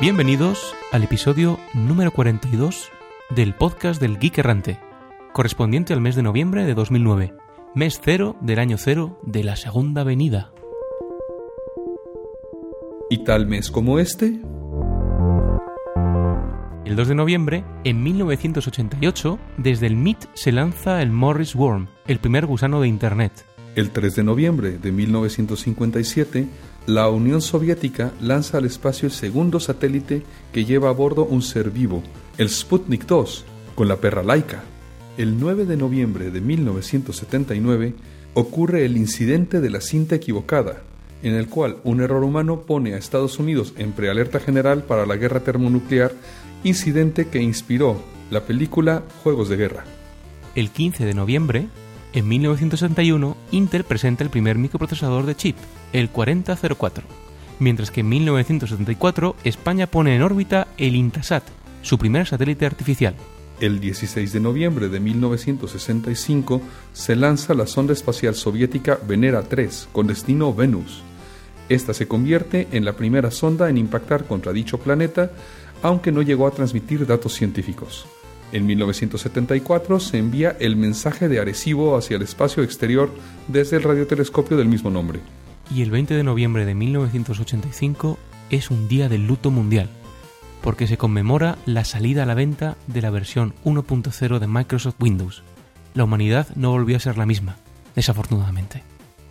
Bienvenidos al episodio número 42 del podcast del Geek Errante, correspondiente al mes de noviembre de 2009, mes cero del año cero de la Segunda Venida. ¿Y tal mes como este? El 2 de noviembre, en 1988, desde el MIT se lanza el Morris Worm, el primer gusano de Internet. El 3 de noviembre de 1957, la Unión Soviética lanza al espacio el segundo satélite que lleva a bordo un ser vivo, el Sputnik 2, con la perra laica. El 9 de noviembre de 1979 ocurre el incidente de la cinta equivocada, en el cual un error humano pone a Estados Unidos en prealerta general para la guerra termonuclear, incidente que inspiró la película Juegos de Guerra. El 15 de noviembre, en 1961, Intel presenta el primer microprocesador de chip, el 4004, mientras que en 1974 España pone en órbita el Intasat, su primer satélite artificial. El 16 de noviembre de 1965 se lanza la sonda espacial soviética Venera 3 con destino Venus. Esta se convierte en la primera sonda en impactar contra dicho planeta, aunque no llegó a transmitir datos científicos. En 1974 se envía el mensaje de Arecibo hacia el espacio exterior desde el radiotelescopio del mismo nombre. Y el 20 de noviembre de 1985 es un día del luto mundial, porque se conmemora la salida a la venta de la versión 1.0 de Microsoft Windows. La humanidad no volvió a ser la misma, desafortunadamente.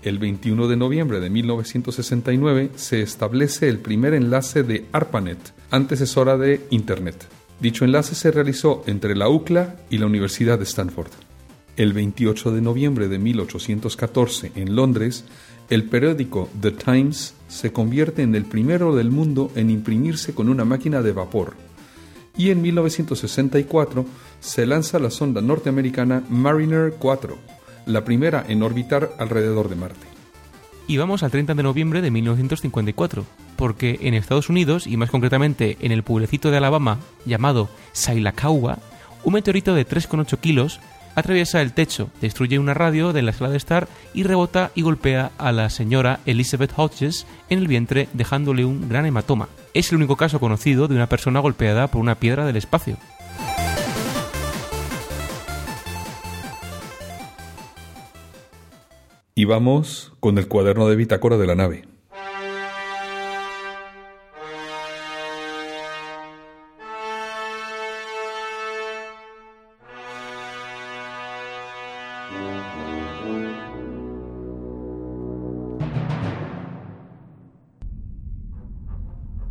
El 21 de noviembre de 1969 se establece el primer enlace de ARPANET, antecesora de Internet. Dicho enlace se realizó entre la UCLA y la Universidad de Stanford. El 28 de noviembre de 1814, en Londres, el periódico The Times se convierte en el primero del mundo en imprimirse con una máquina de vapor. Y en 1964 se lanza la sonda norteamericana Mariner 4, la primera en orbitar alrededor de Marte. Y vamos al 30 de noviembre de 1954, porque en Estados Unidos, y más concretamente en el pueblecito de Alabama llamado Sailacagua, un meteorito de 3,8 kilos atraviesa el techo, destruye una radio de la sala de estar y rebota y golpea a la señora Elizabeth Hodges en el vientre dejándole un gran hematoma. Es el único caso conocido de una persona golpeada por una piedra del espacio. Y vamos con el cuaderno de bitácora de la nave.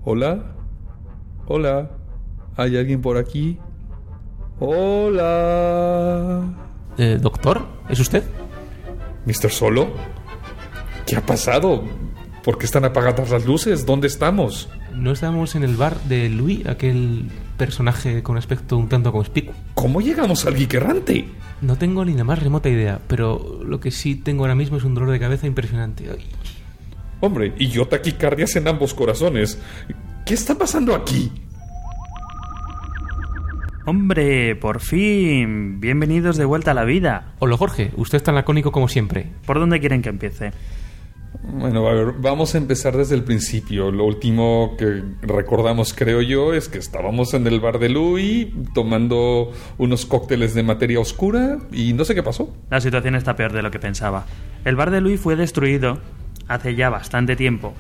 Hola. Hola. ¿Hay alguien por aquí? Hola. Eh, ¿Doctor? ¿Es usted? ¿Mr. Solo? ¿Qué ha pasado? ¿Por qué están apagadas las luces? ¿Dónde estamos? No estamos en el bar de Louis, aquel personaje con aspecto un tanto conspicuo. ¿Cómo llegamos al geek errante? No tengo ni la más remota idea, pero lo que sí tengo ahora mismo es un dolor de cabeza impresionante. Ay. Hombre, y yo taquicardias en ambos corazones. ¿Qué está pasando aquí? Hombre, por fin. Bienvenidos de vuelta a la vida. Hola Jorge, usted es tan lacónico como siempre. ¿Por dónde quieren que empiece? Bueno, a ver, vamos a empezar desde el principio. Lo último que recordamos, creo yo, es que estábamos en el bar de Louis tomando unos cócteles de materia oscura y no sé qué pasó. La situación está peor de lo que pensaba. El bar de Louis fue destruido hace ya bastante tiempo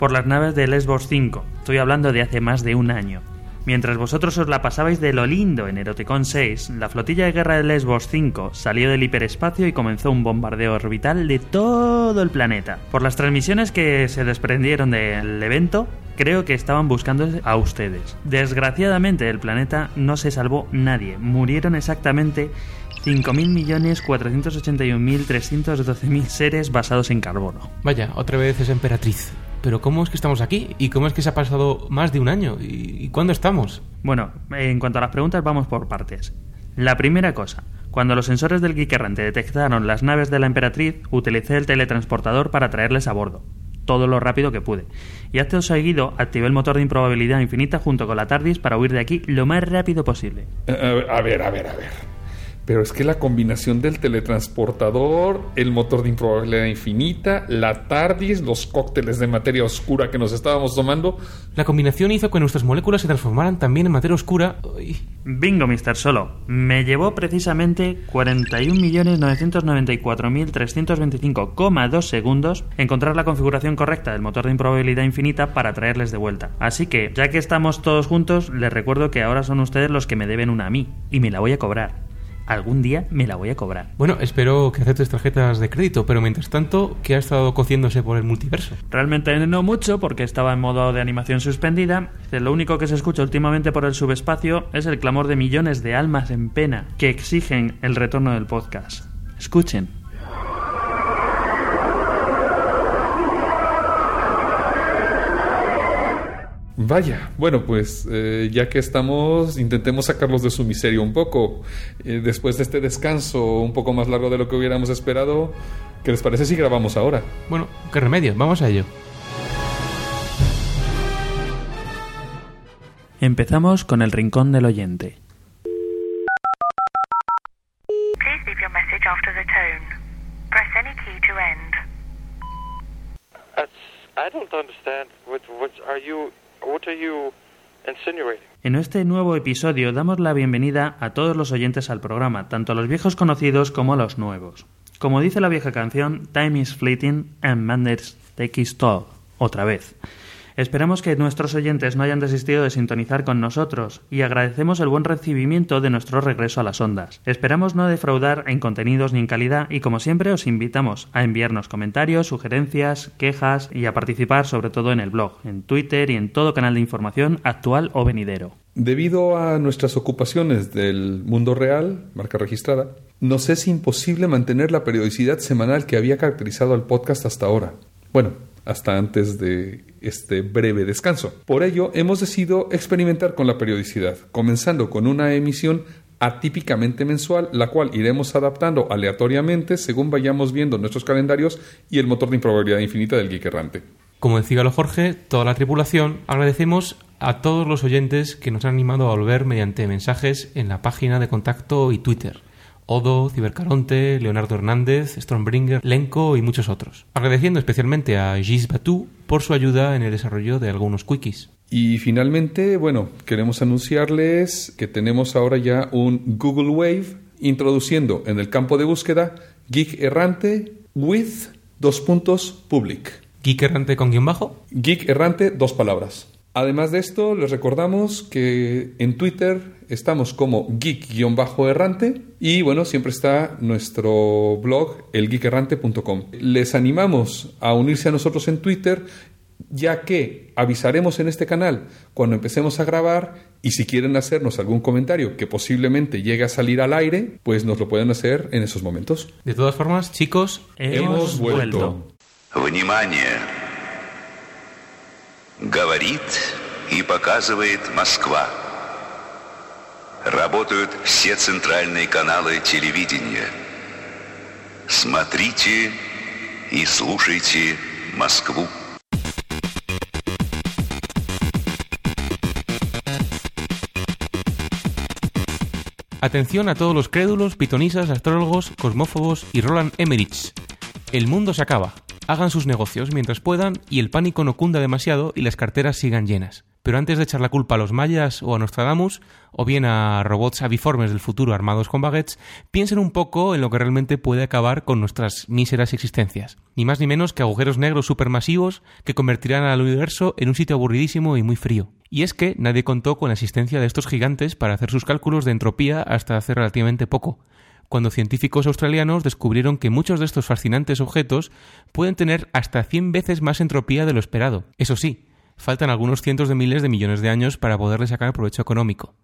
por las naves de Lesbos 5. Estoy hablando de hace más de un año. Mientras vosotros os la pasabais de lo lindo en Erotecon 6, la flotilla de guerra de Lesbos 5 salió del hiperespacio y comenzó un bombardeo orbital de todo el planeta. Por las transmisiones que se desprendieron del evento, creo que estaban buscando a ustedes. Desgraciadamente del planeta no se salvó nadie. Murieron exactamente 5.481.312.000 seres basados en carbono. Vaya, otra vez es emperatriz. Pero ¿cómo es que estamos aquí? ¿Y cómo es que se ha pasado más de un año? ¿Y, y cuándo estamos? Bueno, en cuanto a las preguntas vamos por partes. La primera cosa, cuando los sensores del Geek Errante detectaron las naves de la Emperatriz, utilicé el teletransportador para traerles a bordo. todo lo rápido que pude. Y acto seguido activé el motor de improbabilidad infinita junto con la TARDIS para huir de aquí lo más rápido posible. A a ver, a ver, a ver. Pero es que la combinación del teletransportador, el motor de improbabilidad infinita, la TARDIS, los cócteles de materia oscura que nos estábamos tomando. La combinación hizo que nuestras moléculas se transformaran también en materia oscura. Uy. Bingo, Mr. Solo. Me llevó precisamente 41.994.325,2 segundos encontrar la configuración correcta del motor de improbabilidad infinita para traerles de vuelta. Así que, ya que estamos todos juntos, les recuerdo que ahora son ustedes los que me deben una a mí. Y me la voy a cobrar algún día me la voy a cobrar. Bueno, espero que aceptes tarjetas de crédito, pero mientras tanto, ¿qué ha estado cociéndose por el multiverso? Realmente no mucho, porque estaba en modo de animación suspendida. Lo único que se escucha últimamente por el subespacio es el clamor de millones de almas en pena que exigen el retorno del podcast. Escuchen. Vaya, bueno, pues eh, ya que estamos, intentemos sacarlos de su miseria un poco. Eh, después de este descanso un poco más largo de lo que hubiéramos esperado, ¿qué les parece si grabamos ahora? Bueno, qué remedio, vamos a ello. Empezamos con el rincón del oyente. Please leave your message after the tone. Press any key to end. That's, I don't understand. What, what are you? What are you insinuating? En este nuevo episodio damos la bienvenida a todos los oyentes al programa, tanto a los viejos conocidos como a los nuevos. Como dice la vieja canción, Time is fleeting and madness takes toll. Otra vez. Esperamos que nuestros oyentes no hayan desistido de sintonizar con nosotros y agradecemos el buen recibimiento de nuestro regreso a las ondas. Esperamos no defraudar en contenidos ni en calidad y como siempre os invitamos a enviarnos comentarios, sugerencias, quejas y a participar sobre todo en el blog, en Twitter y en todo canal de información actual o venidero. Debido a nuestras ocupaciones del mundo real, marca registrada, nos es imposible mantener la periodicidad semanal que había caracterizado al podcast hasta ahora. Bueno, hasta antes de este breve descanso. Por ello, hemos decidido experimentar con la periodicidad, comenzando con una emisión atípicamente mensual, la cual iremos adaptando aleatoriamente según vayamos viendo nuestros calendarios y el motor de improbabilidad infinita del Geek Errante. Como decía Jorge, toda la tripulación, agradecemos a todos los oyentes que nos han animado a volver mediante mensajes en la página de contacto y Twitter. Odo, Cibercaronte, Leonardo Hernández, Stormbringer, Lenko y muchos otros. Agradeciendo especialmente a Gis Batu por su ayuda en el desarrollo de algunos quickies. Y finalmente, bueno, queremos anunciarles que tenemos ahora ya un Google Wave introduciendo en el campo de búsqueda Geek Errante with dos puntos public. Geek Errante con guion bajo. Geek Errante, dos palabras. Además de esto, les recordamos que en Twitter estamos como geek-errante y bueno, siempre está nuestro blog elgeekerrante.com. Les animamos a unirse a nosotros en Twitter ya que avisaremos en este canal cuando empecemos a grabar y si quieren hacernos algún comentario que posiblemente llegue a salir al aire, pues nos lo pueden hacer en esos momentos. De todas formas, chicos, hemos, vuelto. Говорит и показывает Москва. Работают все центральные каналы телевидения. Смотрите и слушайте Москву. Atención a todos los crédulos, pitonisas, astrólogos, cosmófobos y Roland Emmerich. El mundo se acaba. Hagan sus negocios mientras puedan y el pánico no cunda demasiado y las carteras sigan llenas. Pero antes de echar la culpa a los mayas o a Nostradamus, o bien a robots aviformes del futuro armados con baguettes, piensen un poco en lo que realmente puede acabar con nuestras míseras existencias. Ni más ni menos que agujeros negros supermasivos que convertirán al universo en un sitio aburridísimo y muy frío. Y es que nadie contó con la existencia de estos gigantes para hacer sus cálculos de entropía hasta hace relativamente poco, cuando científicos australianos descubrieron que muchos de estos fascinantes objetos pueden tener hasta 100 veces más entropía de lo esperado. Eso sí, faltan algunos cientos de miles de millones de años para poderle sacar provecho económico.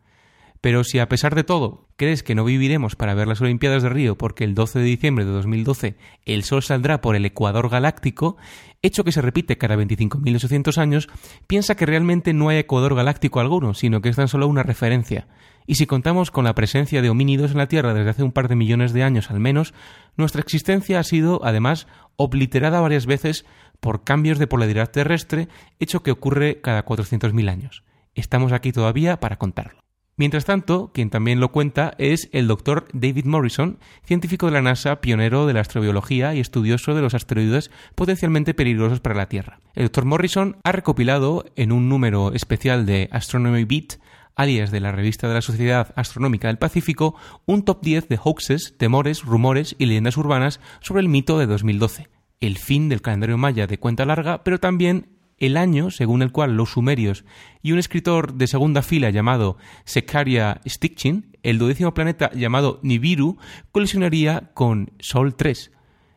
Pero si a pesar de todo crees que no viviremos para ver las Olimpiadas de Río porque el 12 de diciembre de 2012 el Sol saldrá por el ecuador galáctico, hecho que se repite cada 25.800 años, piensa que realmente no hay ecuador galáctico alguno, sino que es tan solo una referencia. Y si contamos con la presencia de homínidos en la Tierra desde hace un par de millones de años al menos, nuestra existencia ha sido, además, obliterada varias veces por cambios de polaridad terrestre, hecho que ocurre cada 400.000 años. Estamos aquí todavía para contarlo. Mientras tanto, quien también lo cuenta es el doctor David Morrison, científico de la NASA, pionero de la astrobiología y estudioso de los asteroides potencialmente peligrosos para la Tierra. El doctor Morrison ha recopilado en un número especial de Astronomy Beat alias de la revista de la Sociedad Astronómica del Pacífico, un top 10 de hoaxes, temores, rumores y leyendas urbanas sobre el mito de 2012, el fin del calendario maya de cuenta larga, pero también el año según el cual los sumerios y un escritor de segunda fila llamado Sekaria Stikchin, el duodécimo planeta llamado Nibiru, colisionaría con Sol 3.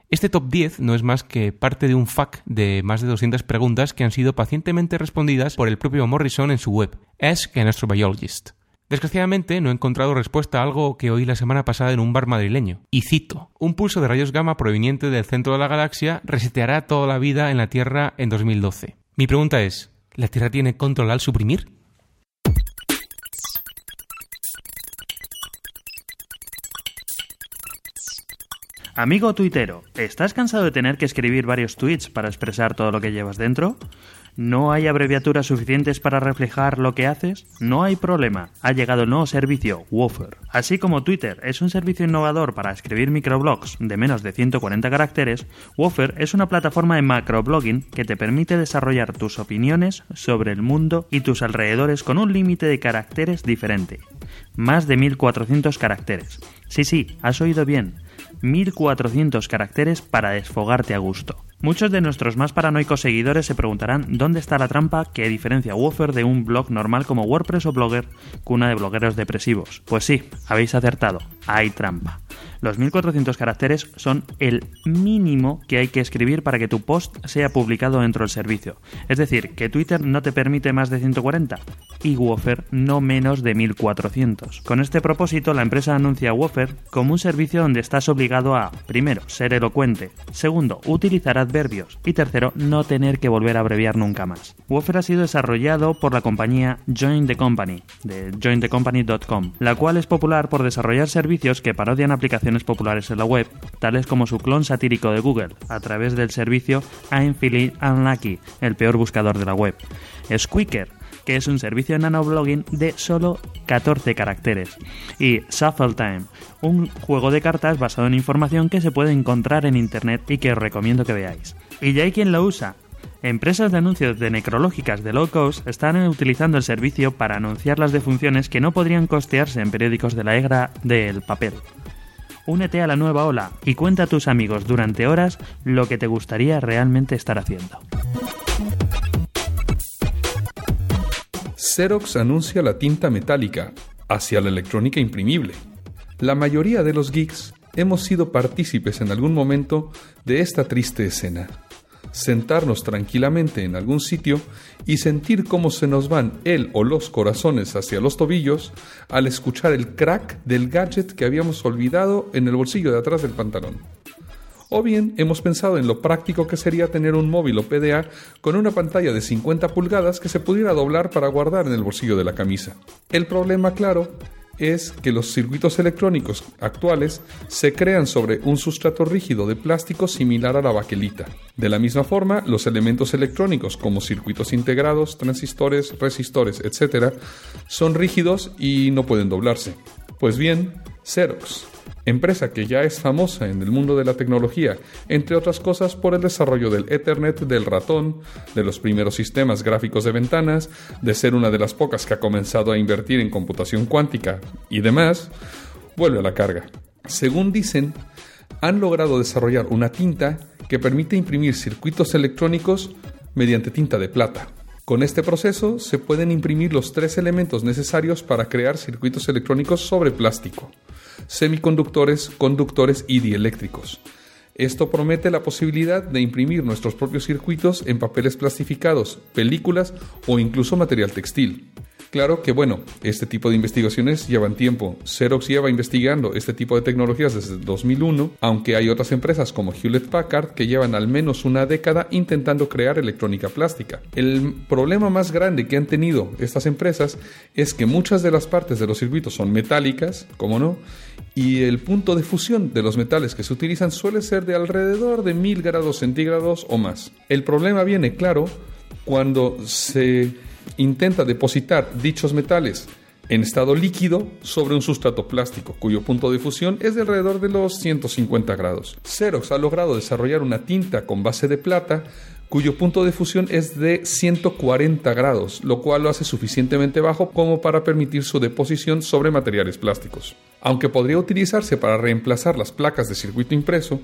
Este top 10 no es más que parte de un FAQ de más de 200 preguntas que han sido pacientemente respondidas por el propio Morrison en su web, Ask an Astrobiologist. Desgraciadamente no he encontrado respuesta a algo que oí la semana pasada en un bar madrileño. Y cito, un pulso de rayos gamma proveniente del centro de la galaxia reseteará toda la vida en la Tierra en 2012. Mi pregunta es, ¿la Tierra tiene control al suprimir? Amigo tuitero, ¿estás cansado de tener que escribir varios tweets para expresar todo lo que llevas dentro? ¿No hay abreviaturas suficientes para reflejar lo que haces? No hay problema. Ha llegado el nuevo servicio, Woofer. Así como Twitter es un servicio innovador para escribir microblogs de menos de 140 caracteres, Woofer es una plataforma de macroblogging que te permite desarrollar tus opiniones sobre el mundo y tus alrededores con un límite de caracteres diferente. Más de 1400 caracteres. Sí, sí, has oído bien. 1400 caracteres para desfogarte a gusto. Muchos de nuestros más paranoicos seguidores se preguntarán dónde está la trampa que diferencia Woofer de un blog normal como WordPress o Blogger, cuna de blogueros depresivos. Pues sí, habéis acertado, hay trampa. Los 1400 caracteres son el mínimo que hay que escribir para que tu post sea publicado dentro del servicio. Es decir, que Twitter no te permite más de 140 y Woofer no menos de 1400. Con este propósito, la empresa anuncia Woofer como un servicio donde estás obligado a, primero, ser elocuente, segundo, utilizar adverbios y tercero, no tener que volver a abreviar nunca más. Woofer ha sido desarrollado por la compañía Join the Company, de jointhecompany.com, la cual es popular por desarrollar servicios que parodian aplicaciones populares en la web, tales como su clon satírico de Google, a través del servicio I'm Feeling Unlucky, el peor buscador de la web. Squeaker, que es un servicio de nanoblogging de solo 14 caracteres. Y Shuffle Time, un juego de cartas basado en información que se puede encontrar en internet y que os recomiendo que veáis. Y ya hay quien lo usa. Empresas de anuncios de necrológicas de low cost están utilizando el servicio para anunciar las defunciones que no podrían costearse en periódicos de la era del papel. Únete a la nueva ola y cuenta a tus amigos durante horas lo que te gustaría realmente estar haciendo. Xerox anuncia la tinta metálica hacia la electrónica imprimible. La mayoría de los geeks hemos sido partícipes en algún momento de esta triste escena sentarnos tranquilamente en algún sitio y sentir cómo se nos van el o los corazones hacia los tobillos al escuchar el crack del gadget que habíamos olvidado en el bolsillo de atrás del pantalón. O bien hemos pensado en lo práctico que sería tener un móvil o PDA con una pantalla de 50 pulgadas que se pudiera doblar para guardar en el bolsillo de la camisa. El problema, claro, es que los circuitos electrónicos actuales se crean sobre un sustrato rígido de plástico similar a la baquelita. De la misma forma, los elementos electrónicos como circuitos integrados, transistores, resistores, etc., son rígidos y no pueden doblarse. Pues bien, Xerox, empresa que ya es famosa en el mundo de la tecnología, entre otras cosas por el desarrollo del Ethernet, del ratón, de los primeros sistemas gráficos de ventanas, de ser una de las pocas que ha comenzado a invertir en computación cuántica y demás, vuelve a la carga. Según dicen, han logrado desarrollar una tinta que permite imprimir circuitos electrónicos mediante tinta de plata. Con este proceso se pueden imprimir los tres elementos necesarios para crear circuitos electrónicos sobre plástico semiconductores, conductores y dieléctricos. Esto promete la posibilidad de imprimir nuestros propios circuitos en papeles plastificados, películas o incluso material textil. Claro que, bueno, este tipo de investigaciones llevan tiempo. Xerox lleva investigando este tipo de tecnologías desde 2001, aunque hay otras empresas como Hewlett Packard que llevan al menos una década intentando crear electrónica plástica. El problema más grande que han tenido estas empresas es que muchas de las partes de los circuitos son metálicas, como no, y el punto de fusión de los metales que se utilizan suele ser de alrededor de 1000 grados centígrados o más. El problema viene, claro, cuando se intenta depositar dichos metales en estado líquido sobre un sustrato plástico, cuyo punto de fusión es de alrededor de los 150 grados. Xerox ha logrado desarrollar una tinta con base de plata cuyo punto de fusión es de 140 grados, lo cual lo hace suficientemente bajo como para permitir su deposición sobre materiales plásticos. Aunque podría utilizarse para reemplazar las placas de circuito impreso,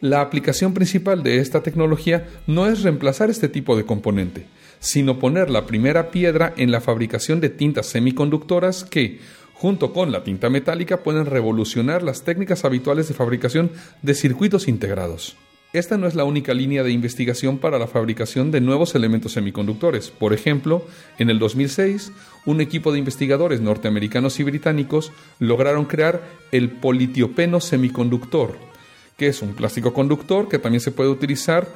la aplicación principal de esta tecnología no es reemplazar este tipo de componente, sino poner la primera piedra en la fabricación de tintas semiconductoras que, junto con la tinta metálica, pueden revolucionar las técnicas habituales de fabricación de circuitos integrados. Esta no es la única línea de investigación para la fabricación de nuevos elementos semiconductores. Por ejemplo, en el 2006, un equipo de investigadores norteamericanos y británicos lograron crear el politiopeno semiconductor, que es un plástico conductor que también se puede utilizar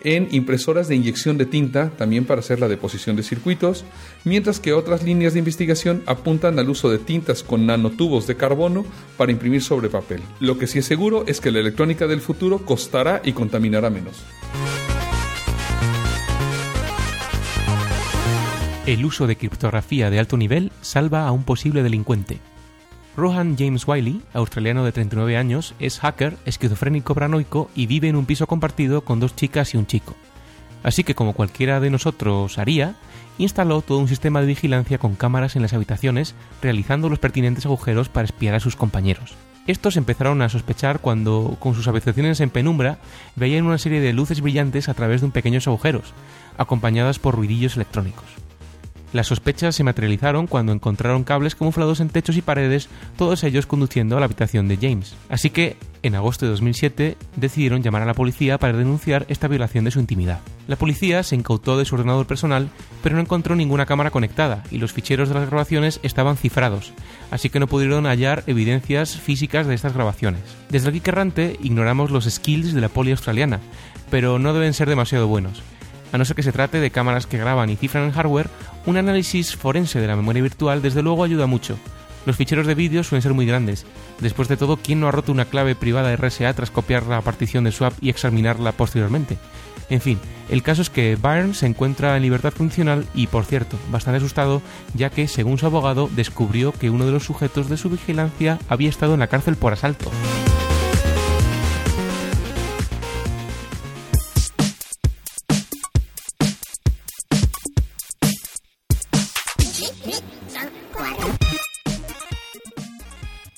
en impresoras de inyección de tinta, también para hacer la deposición de circuitos, mientras que otras líneas de investigación apuntan al uso de tintas con nanotubos de carbono para imprimir sobre papel. Lo que sí es seguro es que la electrónica del futuro costará y contaminará menos. El uso de criptografía de alto nivel salva a un posible delincuente. Rohan James Wiley, australiano de 39 años, es hacker, esquizofrénico paranoico y vive en un piso compartido con dos chicas y un chico. Así que, como cualquiera de nosotros haría, instaló todo un sistema de vigilancia con cámaras en las habitaciones, realizando los pertinentes agujeros para espiar a sus compañeros. Estos empezaron a sospechar cuando, con sus habitaciones en penumbra, veían una serie de luces brillantes a través de pequeños agujeros, acompañadas por ruidillos electrónicos. Las sospechas se materializaron cuando encontraron cables camuflados en techos y paredes, todos ellos conduciendo a la habitación de James. Así que, en agosto de 2007, decidieron llamar a la policía para denunciar esta violación de su intimidad. La policía se incautó de su ordenador personal, pero no encontró ninguna cámara conectada y los ficheros de las grabaciones estaban cifrados, así que no pudieron hallar evidencias físicas de estas grabaciones. Desde aquí errante ignoramos los skills de la poli australiana, pero no deben ser demasiado buenos. A no ser que se trate de cámaras que graban y cifran en hardware, un análisis forense de la memoria virtual desde luego ayuda mucho. Los ficheros de vídeo suelen ser muy grandes. Después de todo, ¿quién no ha roto una clave privada RSA tras copiar la partición de swap y examinarla posteriormente? En fin, el caso es que Byrne se encuentra en libertad funcional y, por cierto, bastante asustado, ya que, según su abogado, descubrió que uno de los sujetos de su vigilancia había estado en la cárcel por asalto.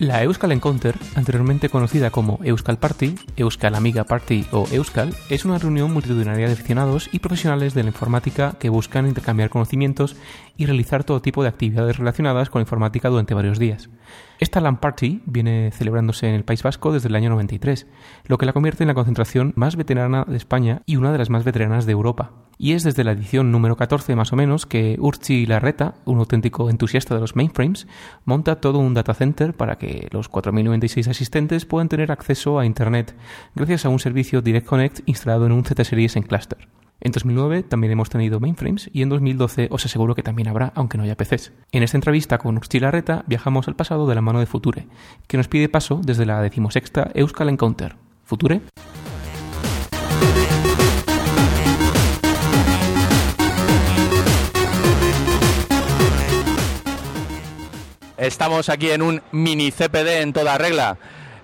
La Euskal Encounter, anteriormente conocida como Euskal Party, Euskal Amiga Party o Euskal, es una reunión multitudinaria de aficionados y profesionales de la informática que buscan intercambiar conocimientos y realizar todo tipo de actividades relacionadas con la informática durante varios días. Esta LAN Party viene celebrándose en el País Vasco desde el año 93, lo que la convierte en la concentración más veterana de España y una de las más veteranas de Europa. Y es desde la edición número 14 más o menos que Urchi Larreta, un auténtico entusiasta de los mainframes, monta todo un data center para que los 4.096 asistentes puedan tener acceso a Internet gracias a un servicio Direct Connect instalado en un Z-Series en cluster. En 2009 también hemos tenido mainframes y en 2012 os aseguro que también habrá, aunque no haya PCs. En esta entrevista con Urchi Larreta viajamos al pasado de la mano de Future, que nos pide paso desde la decimosexta Euskal Encounter. Future. Estamos aquí en un mini CPD en toda regla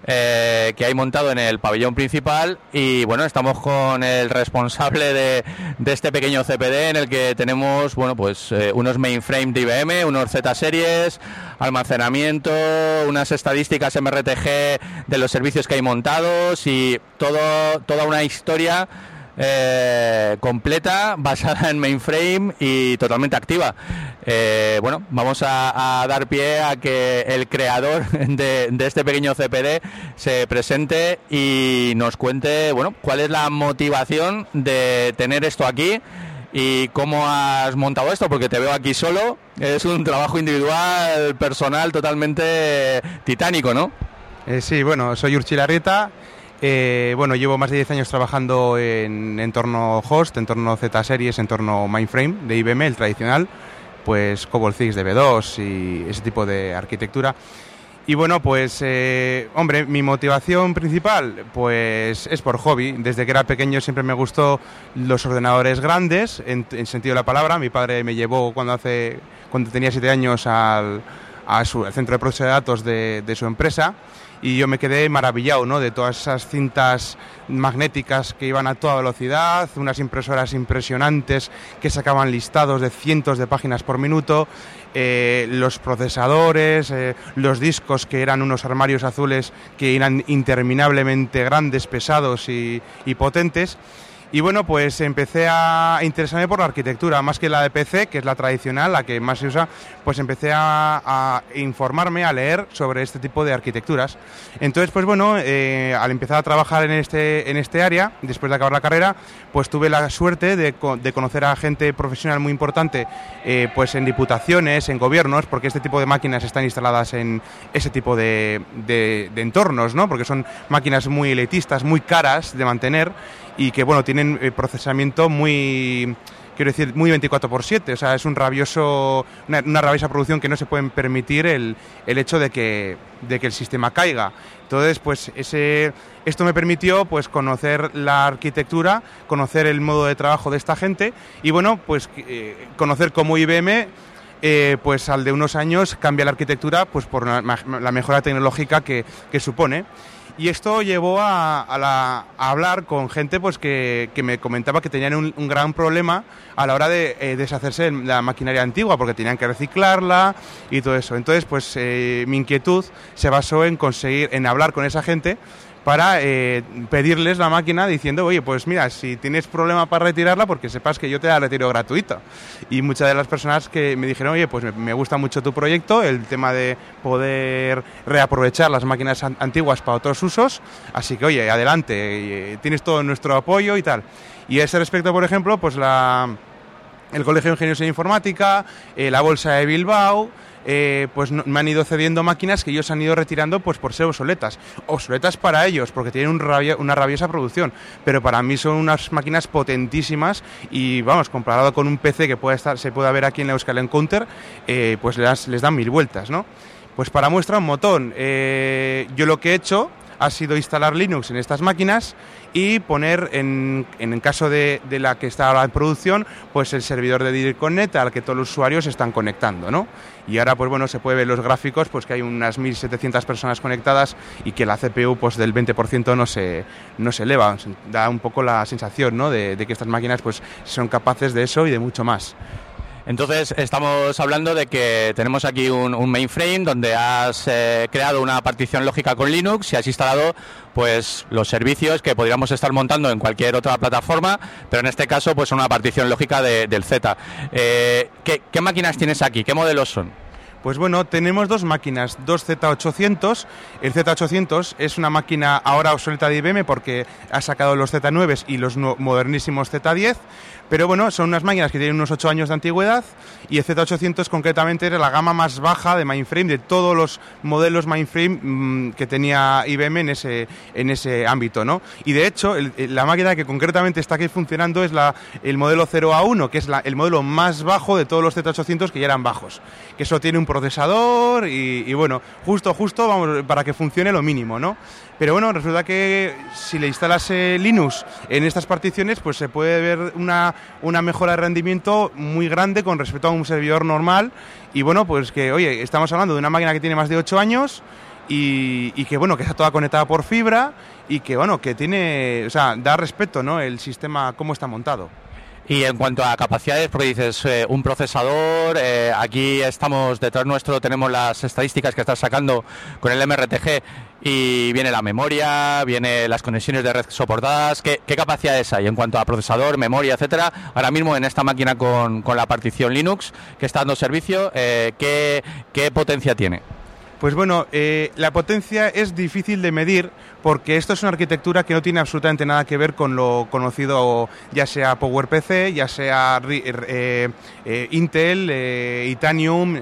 eh, que hay montado en el pabellón principal y bueno, estamos con el responsable de, de este pequeño CPD en el que tenemos bueno pues eh, unos mainframe de IBM, unos Z series, almacenamiento, unas estadísticas MRTG de los servicios que hay montados y todo, toda una historia eh, completa, basada en mainframe y totalmente activa. Eh, bueno, vamos a, dar pie a que el creador de, de este pequeño CPD se presente y nos cuente, bueno, cuál es la motivación de tener esto aquí y cómo has montado esto, porque te veo aquí solo. Es un trabajo individual, personal, totalmente titánico, ¿no? Eh, sí, bueno, soy Urchilarrieta. Eh, bueno, llevo más de 10 años trabajando en entorno host, entorno Z-Series, entorno mainframe de IBM, el tradicional, pues Cobol 6 DB2 y ese tipo de arquitectura. Y bueno, pues, eh, hombre, mi motivación principal, pues es por hobby. Desde que era pequeño siempre me gustó los ordenadores grandes, en, en sentido de la palabra. Mi padre me llevó cuando hace, cuando tenía siete años al, al centro de proceso de datos de, de su empresa y yo me quedé maravillado ¿no? de todas esas cintas magnéticas que iban a toda velocidad, unas impresoras impresionantes que sacaban listados de cientos de páginas por minuto, eh, los procesadores, eh, los discos que eran unos armarios azules que eran interminablemente grandes, pesados y, y potentes. Y bueno, pues empecé a interesarme por la arquitectura, más que la de PC, que es la tradicional, la que más se usa, pues empecé a, a informarme, a leer sobre este tipo de arquitecturas. Entonces, pues bueno, eh, al empezar a trabajar en este, en este área, después de acabar la carrera, pues tuve la suerte de, de conocer a gente profesional muy importante, eh, pues en diputaciones, en gobiernos, porque este tipo de máquinas están instaladas en ese tipo de, de- de entornos, ¿no? Porque son máquinas muy elitistas, muy caras de mantener y que bueno tienen eh, procesamiento muy quiero decir muy 24 por 7 o sea es un rabioso una, rabiosa producción que no se pueden permitir el, el hecho de que de que el sistema caiga. Entonces pues ese esto me permitió pues conocer la arquitectura conocer el modo de trabajo de esta gente y bueno pues eh, conocer cómo IBM eh, pues al de unos años cambia la arquitectura pues por la mejora tecnológica que, que supone y esto llevó a, a la- a hablar con gente pues que, que me comentaba que tenían un, un gran problema a la hora de eh, deshacerse de la maquinaria antigua, porque tenían que reciclarla y todo eso. Entonces, pues eh, mi inquietud se basó en conseguir, en hablar con esa gente para eh, pedirles la máquina diciendo, oye, pues mira, si tienes problema para retirarla, porque sepas que yo te la retiro gratuita. Y muchas de las personas que me dijeron, oye, pues me, gusta mucho tu proyecto, el tema de poder reaprovechar las máquinas an- antiguas para otros usos, así que, oye, adelante, eh, tienes todo nuestro apoyo y tal. Y a ese respecto, por ejemplo, pues la, el Colegio de Ingenieros en Informática, eh, la Bolsa de Bilbao, eh, pues me han ido cediendo máquinas que ellos han ido retirando pues por ser obsoletas. Obsoletas para ellos, porque tienen una rabiosa producción, pero para mí son unas máquinas potentísimas y vamos, comparado con un PC que estar, se puede ver aquí en la Euskal Encounter, eh, pues les, dan mil vueltas, ¿no? Pues para muestra un montón. Eh, yo lo que he hecho ha sido instalar Linux en estas máquinas y poner, en, en el caso de, de la que está ahora en producción, pues el servidor de Direct Connect al que todos los usuarios están conectando, ¿no? Y ahora, pues bueno, se puede ver los gráficos, pues que hay unas 1.700 personas conectadas y que la CPU, pues del 20% no se, no se eleva. Da un poco la sensación, ¿no? De, que estas máquinas, pues son capaces de eso y de mucho más. Entonces estamos hablando de que tenemos aquí un, mainframe donde has eh, creado una partición lógica con Linux y has instalado pues los servicios que podríamos estar montando en cualquier otra plataforma, pero en este caso pues una partición lógica de- del Z. Eh, ¿qué, qué máquinas tienes aquí? ¿Qué modelos son? Pues bueno, tenemos dos máquinas, dos Z800. El Z800 es una máquina ahora obsoleta de IBM porque ha sacado los Z9 y los modernísimos Z10. Pero bueno, son unas máquinas que tienen unos 8 años de antigüedad y el Z800 concretamente era la gama más baja de mainframe de todos los modelos mainframe mm, que tenía IBM en ese, en ese ámbito, ¿no? Y de hecho, la máquina que concretamente está aquí funcionando es la, el modelo 0A1, que es el modelo más bajo de todos los Z800 que ya eran bajos. Que eso tiene un procesador y, y bueno, justo, justo vamos, para que funcione lo mínimo, ¿no? Pero bueno, resulta que si le instalas Linux en estas particiones, pues se puede ver una, una mejora de rendimiento muy grande con respecto a un servidor normal. Y bueno, pues que, oye, estamos hablando de una máquina que tiene más de 8 años y, y que, bueno, que está toda conectada por fibra y que, bueno, que tiene, o sea, da respeto, ¿no? El sistema, cómo está montado. Y en cuanto a capacidades, porque dices eh, un procesador, eh, aquí estamos detrás nuestro, tenemos las estadísticas que estás sacando con el MRTG y viene la memoria, viene las conexiones de red soportadas. ¿Qué, qué capacidades hay en cuanto a procesador, memoria, etcétera? Ahora mismo en esta máquina con, la partición Linux que está dando servicio, eh, ¿qué, ¿qué potencia tiene? Pues bueno, eh, la potencia es difícil de medir porque esto es una arquitectura que no tiene absolutamente nada que ver con lo conocido ya sea PowerPC, ya sea eh, eh, Intel, Itanium,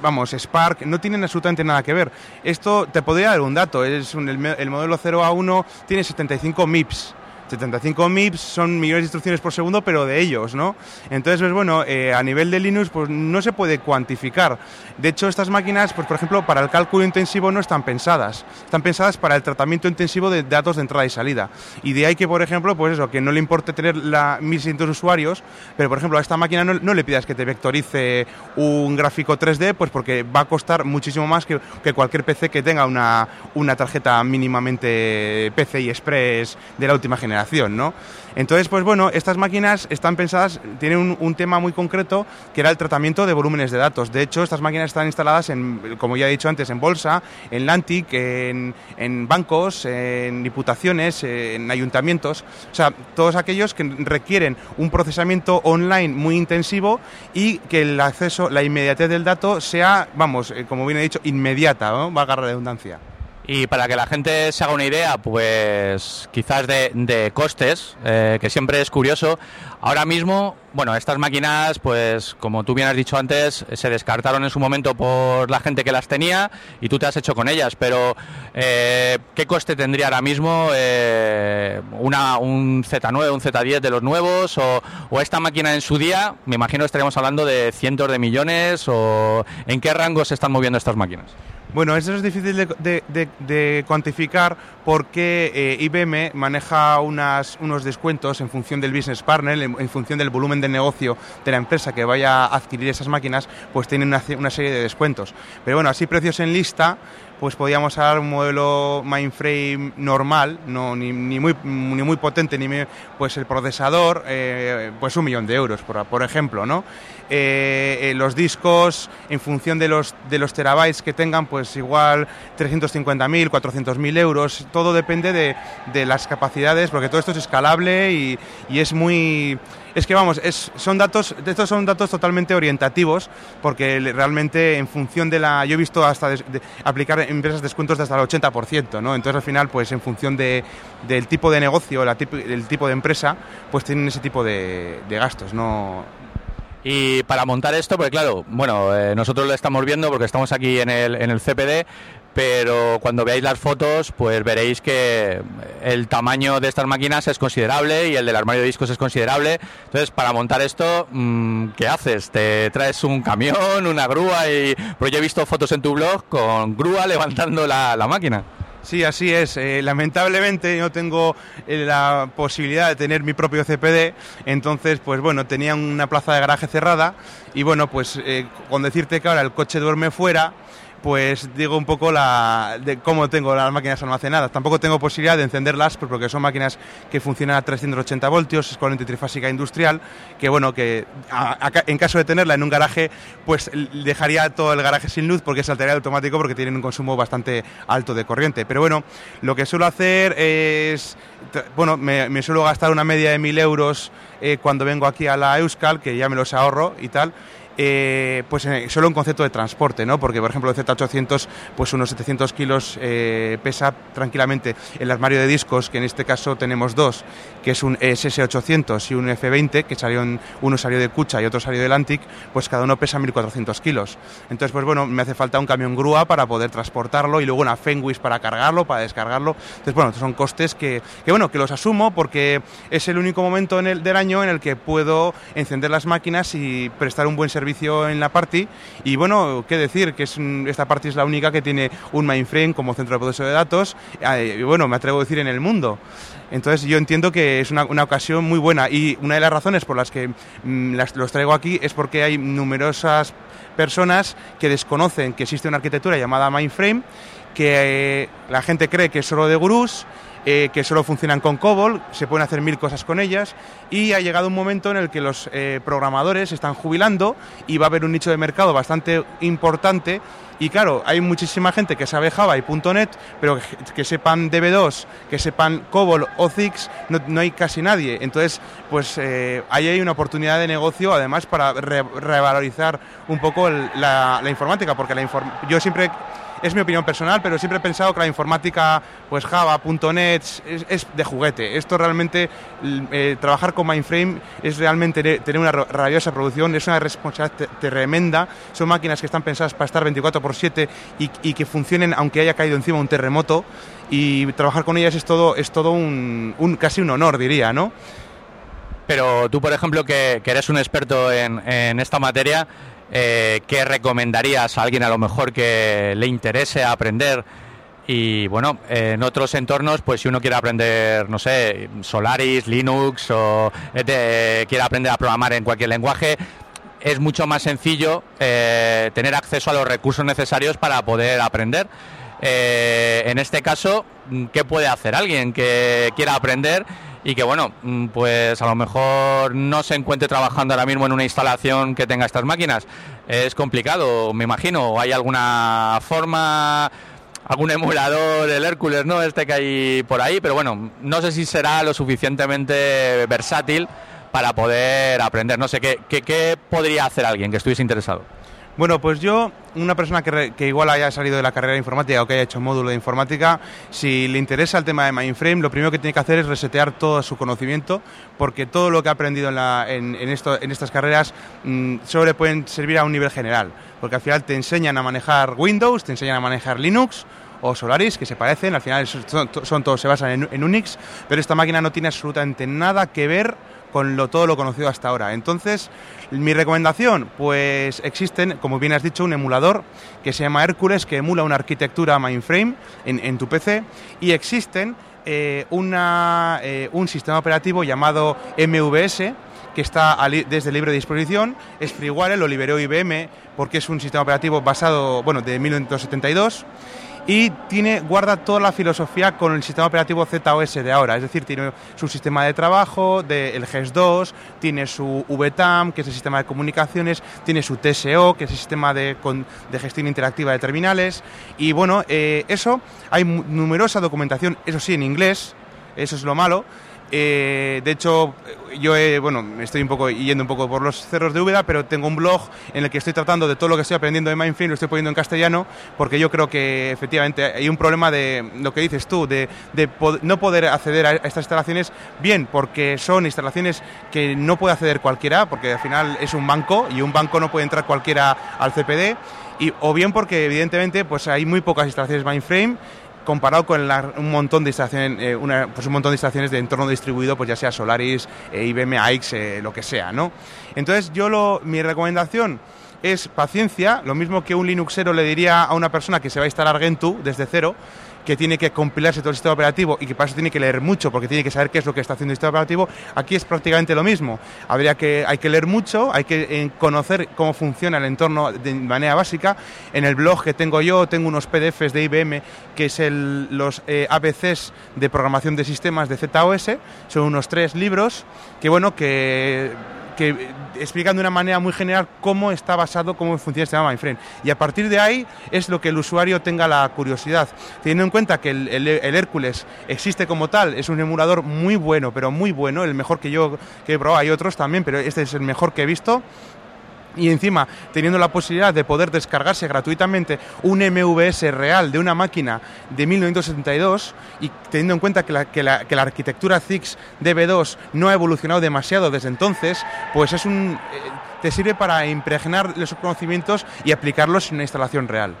vamos, Spark, no tienen absolutamente nada que ver. Esto te podría dar un dato, es un- el, el modelo 0A1 tiene 75 MIPS. 75 MIPS son millones de instrucciones por segundo, pero de ellos, ¿no? Entonces, pues bueno, eh, a nivel de Linux, pues no se puede cuantificar. De hecho, estas máquinas, pues por ejemplo, para el cálculo intensivo no están pensadas. Están pensadas para el tratamiento intensivo de datos de entrada y salida. Y de ahí que, por ejemplo, pues eso, que no le importe tener la 1600 usuarios, pero por ejemplo, a esta máquina no, le pidas que te vectorice un gráfico 3D, pues porque va a costar muchísimo más que, que cualquier PC que tenga una, una tarjeta mínimamente PCI Express de la última generación, ¿no? Entonces, pues bueno, estas máquinas están pensadas, tienen un, tema muy concreto que era el tratamiento de volúmenes de datos. De hecho, estas máquinas están instaladas, en, como ya he dicho antes, en bolsa, en Lantic, en, en bancos, en diputaciones, en ayuntamientos. O sea, todos aquellos que requieren un procesamiento online muy intensivo y que el acceso, la inmediatez del dato sea, vamos, eh, como bien he dicho, inmediata, ¿no? valga la redundancia. Y para que la gente se haga una idea, pues quizás de, de costes, eh, que siempre es curioso. Ahora mismo, bueno, estas máquinas, pues como tú bien has dicho antes, se descartaron en su momento por la gente que las tenía y tú te has hecho con ellas. Pero, eh, ¿qué coste tendría ahora mismo eh, una, un Z9, un Z10 de los nuevos? O, o esta máquina en su día, me imagino que estaríamos hablando de cientos de millones. ¿O en qué rango se están moviendo estas máquinas? Bueno, eso es difícil de, de- de- cuantificar porque eh, IBM maneja unas, unos descuentos en función del business partner, en, función del volumen de negocio de la empresa que vaya a adquirir esas máquinas, pues tienen una, una serie de descuentos. Pero bueno, así precios en lista, pues podríamos hablar un modelo mainframe normal, no, ni, ni muy, ni muy potente, ni muy- pues el procesador, eh, pues un millón de euros, por, por ejemplo, ¿no? Eh, eh, los discos, en función de los, de los terabytes que tengan, pues igual 350.000, 400.000 euros, todo depende de, de las capacidades, porque todo esto es escalable y, y es muy... Es que vamos, es, son datos, estos son datos totalmente orientativos, porque realmente en función de la... Yo he visto hasta aplicar empresas descuentos de hasta el 80%, ¿no? Entonces al final, pues en función de, del tipo de negocio, la tip- el tipo de empresa, pues tienen ese tipo de, de gastos, ¿no? Y para montar esto, porque claro, bueno, eh, nosotros lo estamos viendo porque estamos aquí en el, en el CPD, pero cuando veáis las fotos, pues veréis que el tamaño de estas máquinas es considerable y el del armario de discos es considerable. Entonces, para montar esto, mm, ¿qué haces? ¿Te traes un camión, una grúa? y Porque yo he visto fotos en tu blog con grúa levantando la, la máquina. Sí, así es. Eh, lamentablemente no tengo eh, la posibilidad de tener mi propio CPD, entonces, pues bueno, tenía una plaza de garaje cerrada y bueno, pues eh, con decirte que ahora el coche duerme fuera, pues digo un poco la, de cómo tengo las máquinas almacenadas. Tampoco tengo posibilidad de encenderlas pues, porque son máquinas que funcionan a 380 voltios, es corriente trifásica industrial, que bueno, que en caso de tenerla en un garaje, pues dejaría todo el garaje sin luz porque saltaría automático porque tienen un consumo bastante alto de corriente. Pero bueno, lo que suelo hacer es, bueno, me, suelo gastar una media de 1000 euros eh, cuando vengo aquí a la Euskal, que ya me los ahorro y tal. Eh, pues eh, solo un concepto de transporte, ¿no? Porque, por ejemplo, el Z800, pues unos 700 kilos eh, pesa tranquilamente el armario de discos, que en este caso tenemos dos, que es un SS800 y un F20, que salió en- uno salió de Cucha y otro salió del Antic, pues cada uno pesa 1400 kilos. Entonces, pues bueno, me hace falta un camión grúa para poder transportarlo y luego una Fenwis para cargarlo, para descargarlo. Entonces, bueno, son costes que, que, bueno, que los asumo porque es el único momento en el, del año en el que puedo encender las máquinas y prestar un buen servicio en la party. Y bueno, qué decir, que esta party es la única que tiene un mainframe como centro de proceso de datos, eh, bueno, me atrevo a decir en el mundo. Entonces yo entiendo que es una, ocasión muy buena y una de las razones por las que mm, los traigo aquí es porque hay numerosas personas que desconocen que existe una arquitectura llamada mainframe, que eh, la gente cree que es solo de gurús, eh, que solo funcionan con COBOL, se pueden hacer mil cosas con ellas y ha llegado un momento en el que los eh, programadores están jubilando y va a haber un nicho de mercado bastante importante y claro, hay muchísima gente que sabe Java y .NET, pero que, sepan DB2, que sepan COBOL o Zix, no, no hay casi nadie. Entonces, pues eh, ahí hay una oportunidad de negocio, además, para re- revalorizar un poco la, la informática, porque la inform- yo siempre es mi opinión personal, pero siempre he pensado que la informática, pues Java, .NET, es, de juguete. Esto realmente, eh, trabajar con mainframe es realmente ne- tener una ra- rabiosa producción, es una responsabilidad tremenda. Son máquinas que están pensadas para estar 24 por 7 y, y que funcionen aunque haya caído encima un terremoto. Y trabajar con ellas es todo, es todo un, un- casi un honor, diría, ¿no? Pero tú, por ejemplo, que, eres un experto en esta materia, eh, ¿qué recomendarías a alguien a lo mejor que le interese aprender? Y bueno, en otros entornos, pues si uno quiere aprender, no sé, Solaris, Linux o eh, quiere aprender a programar en cualquier lenguaje, es mucho más sencillo eh, tener acceso a los recursos necesarios para poder aprender. Eh, en este caso, ¿qué puede hacer alguien que quiera aprender y que, bueno, mm, pues a lo mejor no se encuentre trabajando ahora mismo en una instalación que tenga estas máquinas? Es complicado, me imagino. ¿O ¿Hay alguna forma, algún emulador, el Hércules, ¿no? Este que hay por ahí, pero bueno, no sé si será lo suficientemente versátil para poder aprender. No sé, ¿qué, qué, qué podría hacer alguien que estuviese interesado? Bueno, pues yo, una persona que, re- que igual haya salido de la carrera de informática o que haya hecho módulo de informática, si le interesa el tema de mainframe, lo primero que tiene que hacer es resetear todo su conocimiento, porque todo lo que ha aprendido en, la- en- en en estas carreras mm, solo le pueden servir a un nivel general, porque al final te enseñan a manejar Windows, te enseñan a manejar Linux, o Solaris, que se parecen, al final son, son todos se basan en, en Unix, pero esta máquina no tiene absolutamente nada que ver con lo, todo lo conocido hasta ahora. Entonces, mi recomendación, pues existen, como bien has dicho, un emulador que se llama Hércules, que emula una arquitectura mainframe en, tu PC, y existen eh, una, eh, un sistema operativo llamado MVS, que está desde libre disposición, es freeware, lo liberó IBM porque es un sistema operativo basado, bueno, de 1972 y tiene guarda toda la filosofía con el sistema operativo ZOS de ahora, es decir, tiene su sistema de trabajo, de, el GES2, tiene su VTAM, que es el sistema de comunicaciones, tiene su TSO, que es el sistema de, con- de gestión interactiva de terminales, y bueno, eh, eso, hay numerosa documentación, eso sí, en inglés, eso es lo malo, eh, de hecho, yo he- bueno, estoy un poco yendo un poco por los cerros de Úbeda, pero tengo un blog en el que estoy tratando de todo lo que estoy aprendiendo de Mindframe, lo estoy poniendo en castellano, porque yo creo que efectivamente hay un problema de lo que dices tú, de, no poder acceder a estas instalaciones, bien, porque son instalaciones que no puede acceder cualquiera, porque al final es un banco y un banco no puede entrar cualquiera al CPD, y, o bien porque evidentemente pues hay muy pocas instalaciones Mindframe comparado con la- un montón de instalaciones, eh, una- pues un montón de instalaciones de entorno distribuido, pues ya sea Solaris, eh, IBM, AX, eh, lo que sea, ¿no? Entonces yo lo, mi recomendación es paciencia, lo mismo que un Linuxero le diría a una persona que se va a instalar Gentoo desde cero, que tiene que compilarse todo el sistema operativo y que para eso tiene que leer mucho porque tiene que saber qué es lo que está haciendo el sistema operativo, aquí es prácticamente lo mismo. Habría que, hay que leer mucho, hay que eh, conocer cómo funciona el entorno de manera básica. En el blog que tengo yo tengo unos PDFs de IBM que es los eh, ABCs de programación de sistemas de ZOS, son unos tres libros que bueno que que explican de una manera muy general cómo está basado, cómo funciona sistema mainframe. Y a partir de ahí es lo que el usuario tenga la curiosidad. Teniendo en cuenta que el, el- el Hércules existe como tal, es un emulador muy bueno, pero muy bueno, el mejor que yo que he probado, hay otros también, pero este es el mejor que he visto y encima teniendo la posibilidad de poder descargarse gratuitamente un MVS real de una máquina de 1972 y teniendo en cuenta que la, que la, que la arquitectura ZIX DB2 no ha evolucionado demasiado desde entonces, pues es un eh, te sirve para impregnar los conocimientos y aplicarlos en una instalación real.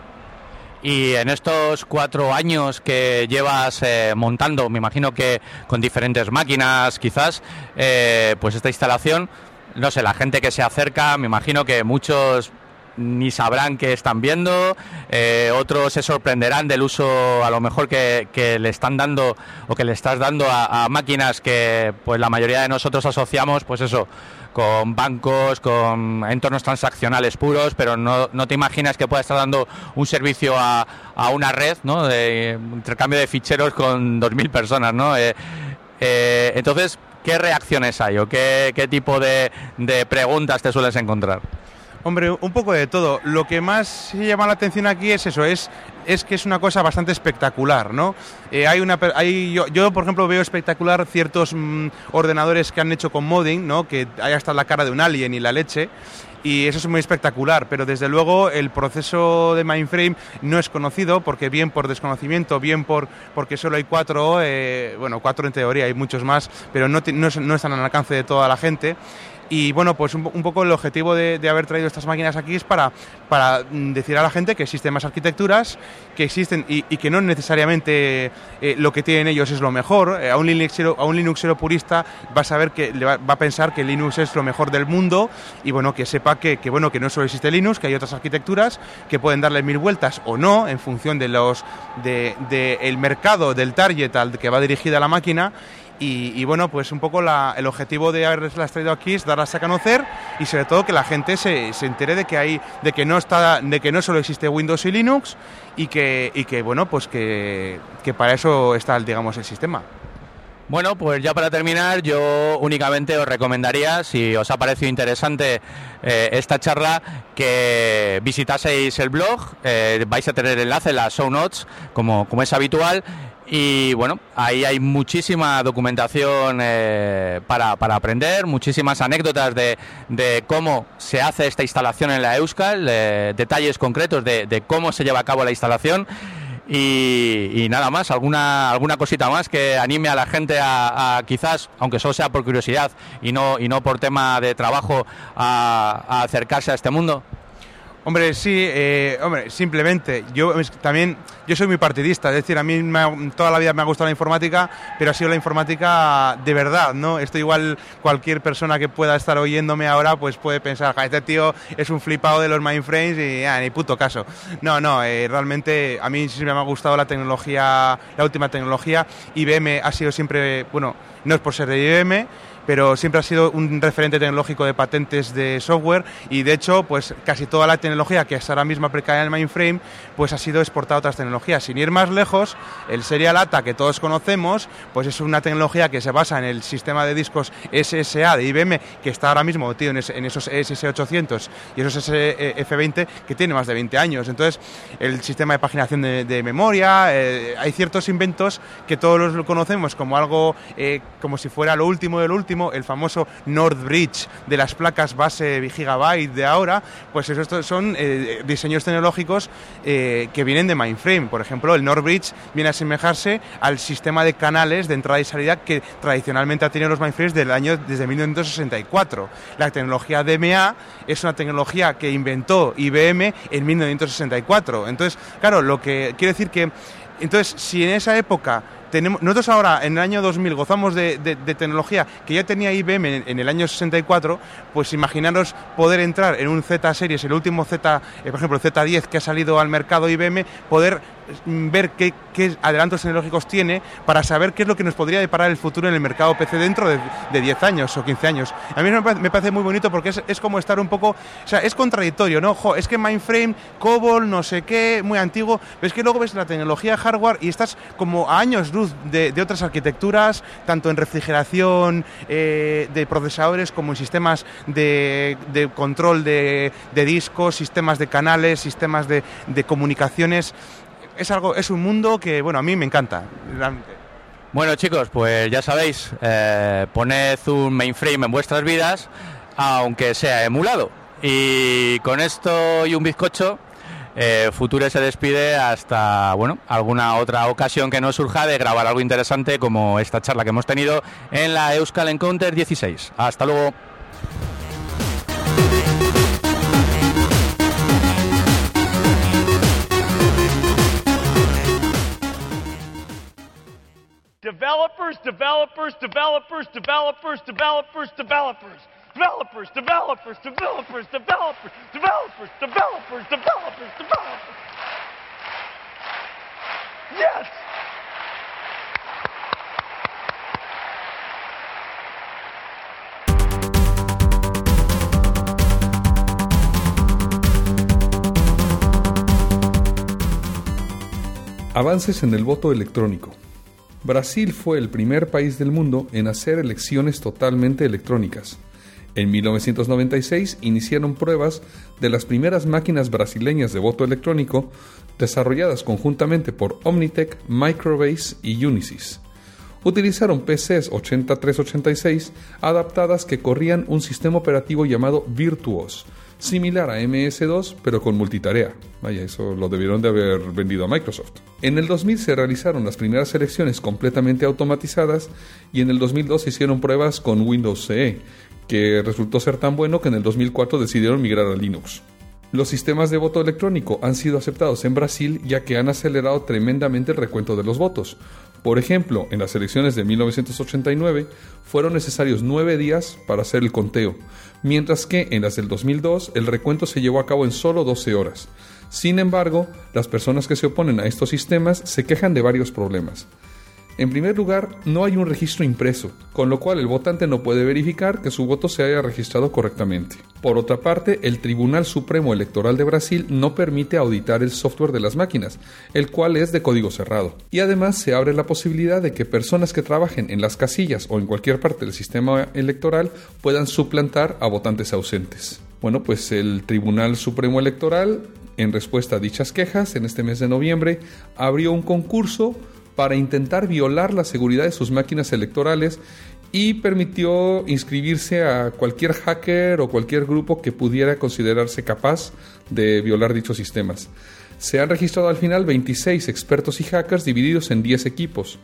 Y en estos cuatro años que llevas eh, montando, me imagino que con diferentes máquinas quizás, eh, pues esta instalación, no sé, la gente que se acerca, me imagino que muchos ni sabrán que están viendo, eh, otros se sorprenderán del uso a lo mejor que, que le están dando o que le estás dando a, a máquinas que pues la mayoría de nosotros asociamos, pues eso, con bancos, con entornos transaccionales puros, pero no, no te imaginas que pueda estar dando un servicio a, a una red ¿no? de intercambio de ficheros con 2.000 personas. ¿no? Eh, eh, entonces, ¿qué reacciones hay o qué, qué tipo de, de preguntas te sueles encontrar? Hombre, un poco de todo. Lo que más llama la atención aquí es eso, es, es que es una cosa bastante espectacular, ¿no? Eh, hay una, hay, yo, yo, por ejemplo, veo espectacular ciertos mm, ordenadores que han hecho con modding, ¿no? Que hay hasta la cara de un alien y la leche. Y eso es muy espectacular, pero desde luego el proceso de mainframe no es conocido porque bien por desconocimiento, bien por porque solo hay cuatro, eh, bueno, cuatro en teoría, hay muchos más, pero no, no están al alcance de toda la gente. Y bueno, pues un, poco el objetivo de, haber traído estas máquinas aquí es para, para decir a la gente que existen más arquitecturas, que existen y, que no necesariamente eh, lo que tienen ellos es lo mejor. Eh, a, un Linuxero, a un Linuxero purista va a saber que va, a pensar que Linux es lo mejor del mundo y bueno, que sepa que, que, bueno, que no solo existe Linux, que hay otras arquitecturas que pueden darle mil vueltas o no en función de los de, de el mercado, del target al que va dirigida la máquina y, bueno, pues un poco la, el objetivo de haberlas traído aquí es darlas a conocer y sobre todo que la gente se, se, entere de que hay, de que no está, de que no solo existe Windows y Linux y que, y que bueno, pues que, que para eso está, digamos, el sistema. Bueno, pues ya para terminar, yo únicamente os recomendaría, si os ha parecido interesante eh, esta charla, que visitaseis el blog, eh, vais a tener enlace en las show notes, como, como es habitual, y bueno, ahí hay muchísima documentación eh, para, para, aprender, muchísimas anécdotas de, de, cómo se hace esta instalación en la Euskal, eh, detalles concretos de, de, cómo se lleva a cabo la instalación. Y, nada más, alguna, alguna cosita más que anime a la gente a, a, quizás, aunque solo sea por curiosidad y no, y no por tema de trabajo, a, a acercarse a este mundo. Hombre, sí, eh, hombre, simplemente, yo también, yo soy muy partidista, es decir, a mí toda la vida me ha gustado la informática, pero ha sido la informática de verdad, ¿no? Esto igual cualquier persona que pueda estar oyéndome ahora, pues puede pensar, este tío es un flipado de los mainframes y ah, ni puto caso. No, no, eh, realmente a mí siempre me ha gustado la tecnología, la última tecnología, IBM ha sido siempre, bueno, no es por ser de IBM, pero siempre ha sido un referente tecnológico de patentes de software y de hecho pues casi toda la tecnología que hasta ahora mismo aplica en el mainframe pues ha sido exportada a otras tecnologías. Sin ir más lejos, el Serial ATA que todos conocemos pues es una tecnología que se basa en el sistema de discos SSA de IBM que está ahora mismo metido en, esos SS800 y esos SF20 que tiene más de 20 años. Entonces el sistema de paginación de, memoria, eh, hay ciertos inventos que todos los conocemos como algo eh, como si fuera lo último de lo último el famoso North Bridge de las placas base Gigabyte de ahora, pues estos son eh, diseños tecnológicos que vienen de mainframe. Por ejemplo, el North Bridge viene a asemejarse al sistema de canales de entrada y salida que tradicionalmente ha tenido los mainframes del año, desde 1964. La tecnología DMA es una tecnología que inventó IBM en 1964. Entonces, claro, lo que quiere decir que entonces, si en esa época tenemos, nosotros ahora, en el año 2000, gozamos de, tecnología que ya tenía IBM en, en, el año 64, pues imaginaros poder entrar en un Z Series, el último Z, eh, por ejemplo, el Z10 que ha salido al mercado IBM, poder ver qué, adelantos tecnológicos tiene para saber qué es lo que nos podría deparar el futuro en el mercado PC dentro de, de 10 años o 15 años. A mí me parece, muy bonito porque es, como estar un poco, o sea, es contradictorio, ¿no? Jo, es que mainframe, COBOL, no sé qué, muy antiguo, pero es que luego ves la tecnología hardware y estás como a años luz de, otras arquitecturas, tanto en refrigeración eh, de procesadores como en sistemas de, control de, discos, sistemas de canales, sistemas de comunicaciones es algo, es un mundo que, bueno, a mí me encanta. Realmente. Bueno, chicos, pues ya sabéis, eh, poned un mainframe en vuestras vidas, aunque sea emulado. Y con esto y un bizcocho, eh, Future se despide hasta, bueno, alguna otra ocasión que nos surja de grabar algo interesante como esta charla que hemos tenido en la Euskal Encounter 16. Hasta luego. Developers, developers, developers, developers, developers, developers. Developers, developers, developers, developers, developers, developers, developers, developers. Yes! Avances en el voto electrónico. Brasil fue el primer país del mundo en hacer elecciones totalmente electrónicas. En 1996 iniciaron pruebas de las primeras máquinas brasileñas de voto electrónico desarrolladas conjuntamente por Omnitech, Microbase y Unisys. Utilizaron PCs 8386 adaptadas que corrían un sistema operativo llamado Virtuos, similar a MS2 pero con multitarea. Vaya, eso lo debieron de haber vendido a Microsoft. En el 2000 se realizaron las primeras elecciones completamente automatizadas y en el 2002 se hicieron pruebas con Windows CE, que resultó ser tan bueno que en el 2004 decidieron migrar a Linux. Los sistemas de voto electrónico han sido aceptados en Brasil ya que han acelerado tremendamente el recuento de los votos. Por ejemplo, en las elecciones de 1989 fueron necesarios nueve días para hacer el conteo, mientras que en las del 2002 el recuento se llevó a cabo en solo 12 horas. Sin embargo, las personas que se oponen a estos sistemas se quejan de varios problemas. En primer lugar, no hay un registro impreso, con lo cual el votante no puede verificar que su voto se haya registrado correctamente. Por otra parte, el Tribunal Supremo Electoral de Brasil no permite auditar el software de las máquinas, el cual es de código cerrado. Y además se abre la posibilidad de que personas que trabajen en las casillas o en cualquier parte del sistema electoral puedan suplantar a votantes ausentes. Bueno, pues el Tribunal Supremo Electoral, en respuesta a dichas quejas, en este mes de noviembre, abrió un concurso para intentar violar la seguridad de sus máquinas electorales y permitió inscribirse a cualquier hacker o cualquier grupo que pudiera considerarse capaz de violar dichos sistemas. Se han registrado al final 26 expertos y hackers divididos en 10 equipos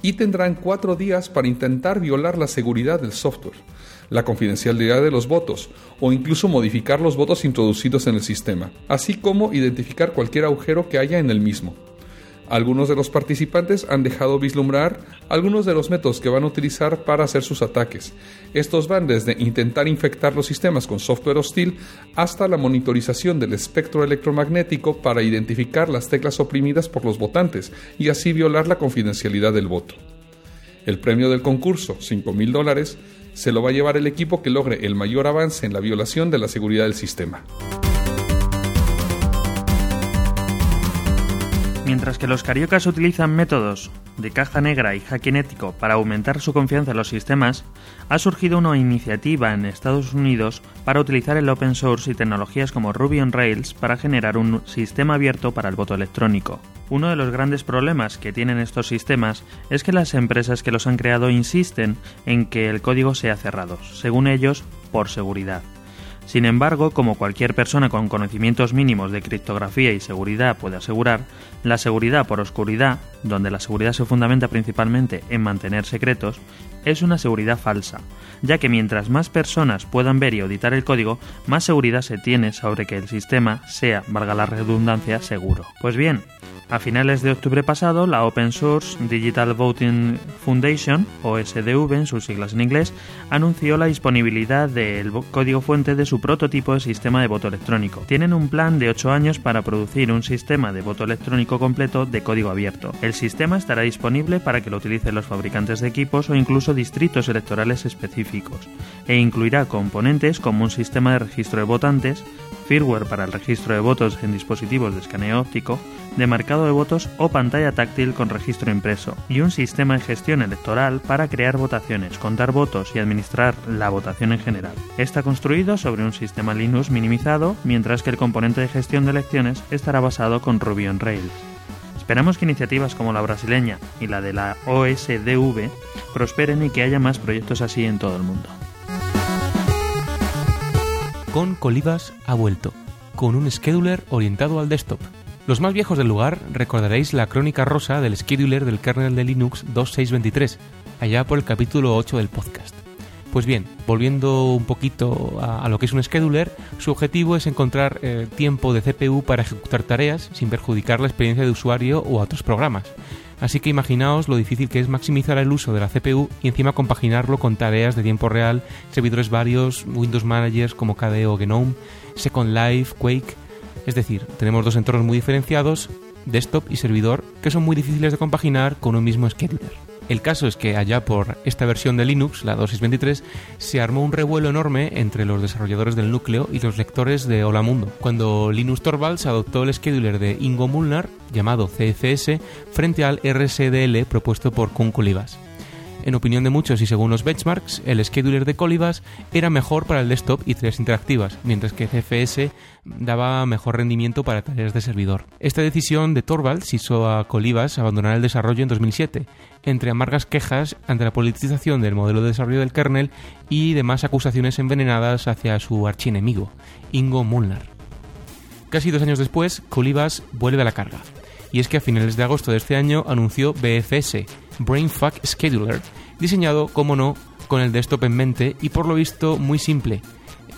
y tendrán 4 días para intentar violar la seguridad del software, la confidencialidad de los votos o incluso modificar los votos introducidos en el sistema, así como identificar cualquier agujero que haya en el mismo. Algunos de los participantes han dejado vislumbrar algunos de los métodos que van a utilizar para hacer sus ataques. Estos van desde intentar infectar los sistemas con software hostil hasta la monitorización del espectro electromagnético para identificar las teclas oprimidas por los votantes y así violar la confidencialidad del voto. El premio del concurso, 5 mil dólares, se lo va a llevar el equipo que logre el mayor avance en la violación de la seguridad del sistema. Mientras que los cariocas utilizan métodos de caja negra y hacking ético para aumentar su confianza en los sistemas, ha surgido una iniciativa en Estados Unidos para utilizar el open source y tecnologías como Ruby on Rails para generar un sistema abierto para el voto electrónico. Uno de los grandes problemas que tienen estos sistemas es que las empresas que los han creado insisten en que el código sea cerrado, según ellos, por seguridad. Sin embargo, como cualquier persona con conocimientos mínimos de criptografía y seguridad puede asegurar, la seguridad por oscuridad, donde la seguridad se fundamenta principalmente en mantener secretos, es una seguridad falsa, ya que mientras más personas puedan ver y auditar el código, más seguridad se tiene sobre que el sistema sea, valga la redundancia, seguro. Pues bien, a finales de octubre pasado, la Open Source Digital Voting Foundation, o SDV en sus siglas en inglés, anunció la disponibilidad del código fuente de su prototipo de sistema de voto electrónico. Tienen un plan de 8 años para producir un sistema de voto electrónico completo de código abierto. El sistema estará disponible para que lo utilicen los fabricantes de equipos o incluso distritos electorales específicos, e incluirá componentes como un sistema de registro de votantes, firmware para el registro de votos en dispositivos de escaneo óptico, de marcado de votos o pantalla táctil con registro impreso, y un sistema de gestión electoral para crear votaciones, contar votos y administrar la votación en general. Está construido sobre un sistema Linux minimizado, mientras que el componente de gestión de elecciones estará basado con Ruby on Rails. Esperamos que iniciativas como la brasileña y la de la OSDV prosperen y que haya más proyectos así en todo el mundo. Con Colibas ha vuelto, con un scheduler orientado al desktop. Los más viejos del lugar recordaréis la crónica rosa del scheduler del kernel de Linux 2623, allá por el capítulo 8 del podcast. Pues bien, volviendo un poquito a, lo que es un scheduler, su objetivo es encontrar eh, tiempo de CPU para ejecutar tareas sin perjudicar la experiencia de usuario o otros programas. Así que imaginaos lo difícil que es maximizar el uso de la CPU y encima compaginarlo con tareas de tiempo real, servidores varios, Windows Managers como KDE o GNOME, Second Life, Quake. Es decir, tenemos dos entornos muy diferenciados, desktop y servidor, que son muy difíciles de compaginar con un mismo scheduler. El caso es que allá por esta versión de Linux, la 2623, se armó un revuelo enorme entre los desarrolladores del núcleo y los lectores de Hola Mundo, cuando Linus Torvalds adoptó el scheduler de Ingo Molnar, llamado CFS, frente al RSDL propuesto por Kun Colibas. En opinión de muchos y según los benchmarks, el scheduler de Colibas era mejor para el desktop y tareas interactivas, mientras que CFS daba mejor rendimiento para tareas de servidor. Esta decisión de Torvalds hizo a Colibas abandonar el desarrollo en 2007, entre amargas quejas ante la politización del modelo de desarrollo del kernel y demás acusaciones envenenadas hacia su archienemigo, Ingo Molnar. Casi dos años después, Colibas vuelve a la carga. Y es que a finales de agosto de este año anunció BFS, Brainfuck Scheduler, diseñado, como no, con el desktop en mente y por lo visto muy simple.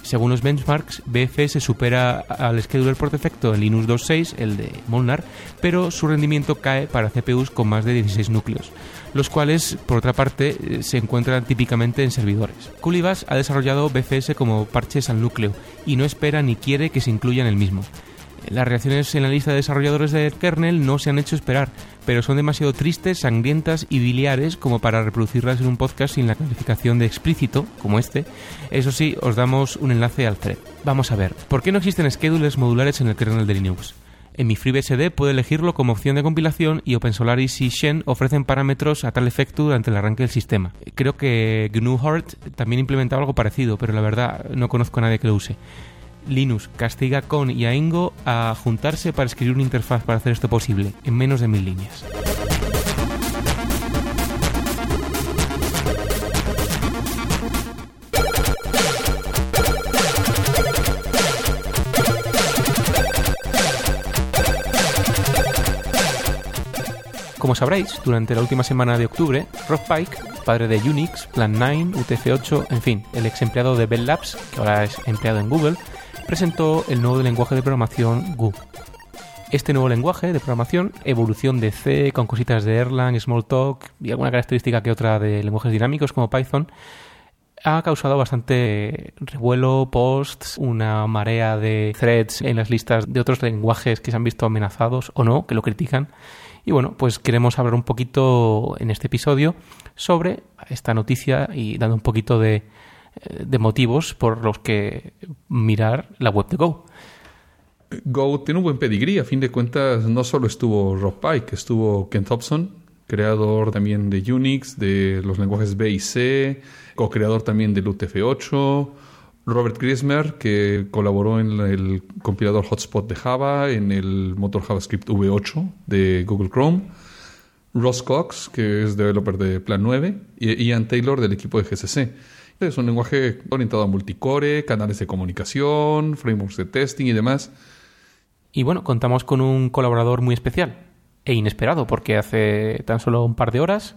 Según los benchmarks, BFS supera al scheduler por defecto en Linux 2.6, el de Molnar, pero su rendimiento cae para CPUs con más de 16 núcleos, los cuales, por otra parte, eh, se encuentran típicamente en servidores. Culibas ha desarrollado BFS como parches al núcleo y no espera ni quiere que se incluya en el mismo. Las reacciones en la lista de desarrolladores del kernel no se han hecho esperar, pero son demasiado tristes, sangrientas y biliares como para reproducirlas en un podcast sin la calificación de explícito, como este. Eso sí, os damos un enlace al thread. Vamos a ver, ¿por qué no existen schedulers modulares en el kernel de Linux? En mi FreeBSD puedo elegirlo como opción de compilación y OpenSolaris y Shen ofrecen parámetros a tal efecto durante el arranque del sistema. Creo que GNU Heart también implementaba algo parecido, pero la verdad no conozco a nadie que lo use. Linux castiga con y a Ingo a juntarse para escribir una interfaz para hacer esto posible, en menos de mil líneas. Como sabréis, durante la última semana de octubre, Rob Pike, padre de Unix, Plan 9, UTF-8, en fin, el ex empleado de Bell Labs, que ahora es empleado en Google, presentó el nuevo lenguaje de programación Go. Este nuevo lenguaje de programación, evolución de C con cositas de Erlang, Smalltalk y alguna característica que otra de lenguajes dinámicos como Python, ha causado bastante revuelo, posts, una marea de threads en las listas de otros lenguajes que se han visto amenazados o no, que lo critican. Y bueno, pues queremos hablar un poquito en este episodio sobre esta noticia y dando un poquito de, de motivos por los que mirar la web de Go. Go tiene un buen pedigrí, a fin de cuentas no solo estuvo Rob Pike, estuvo Ken Thompson, creador también de Unix, de los lenguajes B y C, co-creador también del UTF-8, Robert Griesmer, que colaboró en el compilador Hotspot de Java, en el motor JavaScript V8 de Google Chrome, Ross Cox, que es developer de Plan 9, y Ian Taylor del equipo de GCC. Es un lenguaje orientado a multicore, canales de comunicación, frameworks de testing y demás. Y bueno, contamos con un colaborador muy especial e inesperado, porque hace tan solo un par de horas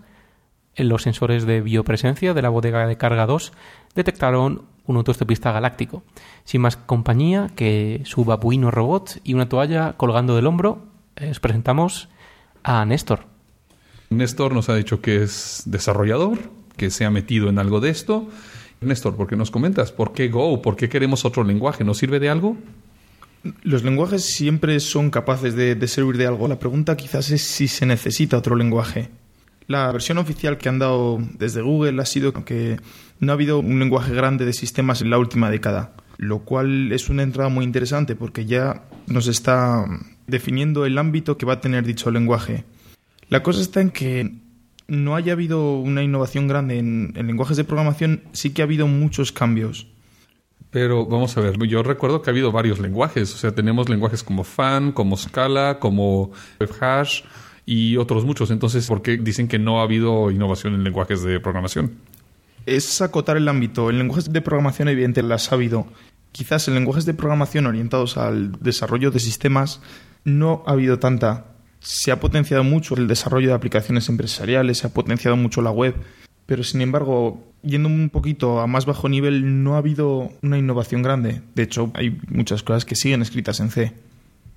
en los sensores de biopresencia de la bodega de carga 2 detectaron un autoestopista galáctico. Sin más compañía que su babuino robot y una toalla colgando del hombro, eh, os presentamos a Néstor. Néstor nos ha dicho que es desarrollador, que se ha metido en algo de esto. Néstor, ¿por qué nos comentas? ¿Por qué Go? ¿Por qué queremos otro lenguaje? ¿Nos sirve de algo? Los lenguajes siempre son capaces de, de servir de algo. La pregunta quizás es si se necesita otro lenguaje. La versión oficial que han dado desde Google ha sido que no ha habido un lenguaje grande de sistemas en la última década, lo cual es una entrada muy interesante porque ya nos está definiendo el ámbito que va a tener dicho lenguaje. La cosa está en que no haya habido una innovación grande en, en lenguajes de programación, sí que ha habido muchos cambios. Pero vamos a ver, yo recuerdo que ha habido varios lenguajes, o sea, tenemos lenguajes como Fan, como Scala, como WebHash y otros muchos. Entonces, ¿por qué dicen que no ha habido innovación en lenguajes de programación? Es acotar el ámbito. En lenguajes de programación, evidente, las ha habido. Quizás en lenguajes de programación orientados al desarrollo de sistemas no ha habido tanta. Se ha potenciado mucho el desarrollo de aplicaciones empresariales, se ha potenciado mucho la web, pero sin embargo, yendo un poquito a más bajo nivel, no ha habido una innovación grande. De hecho, hay muchas cosas que siguen escritas en C.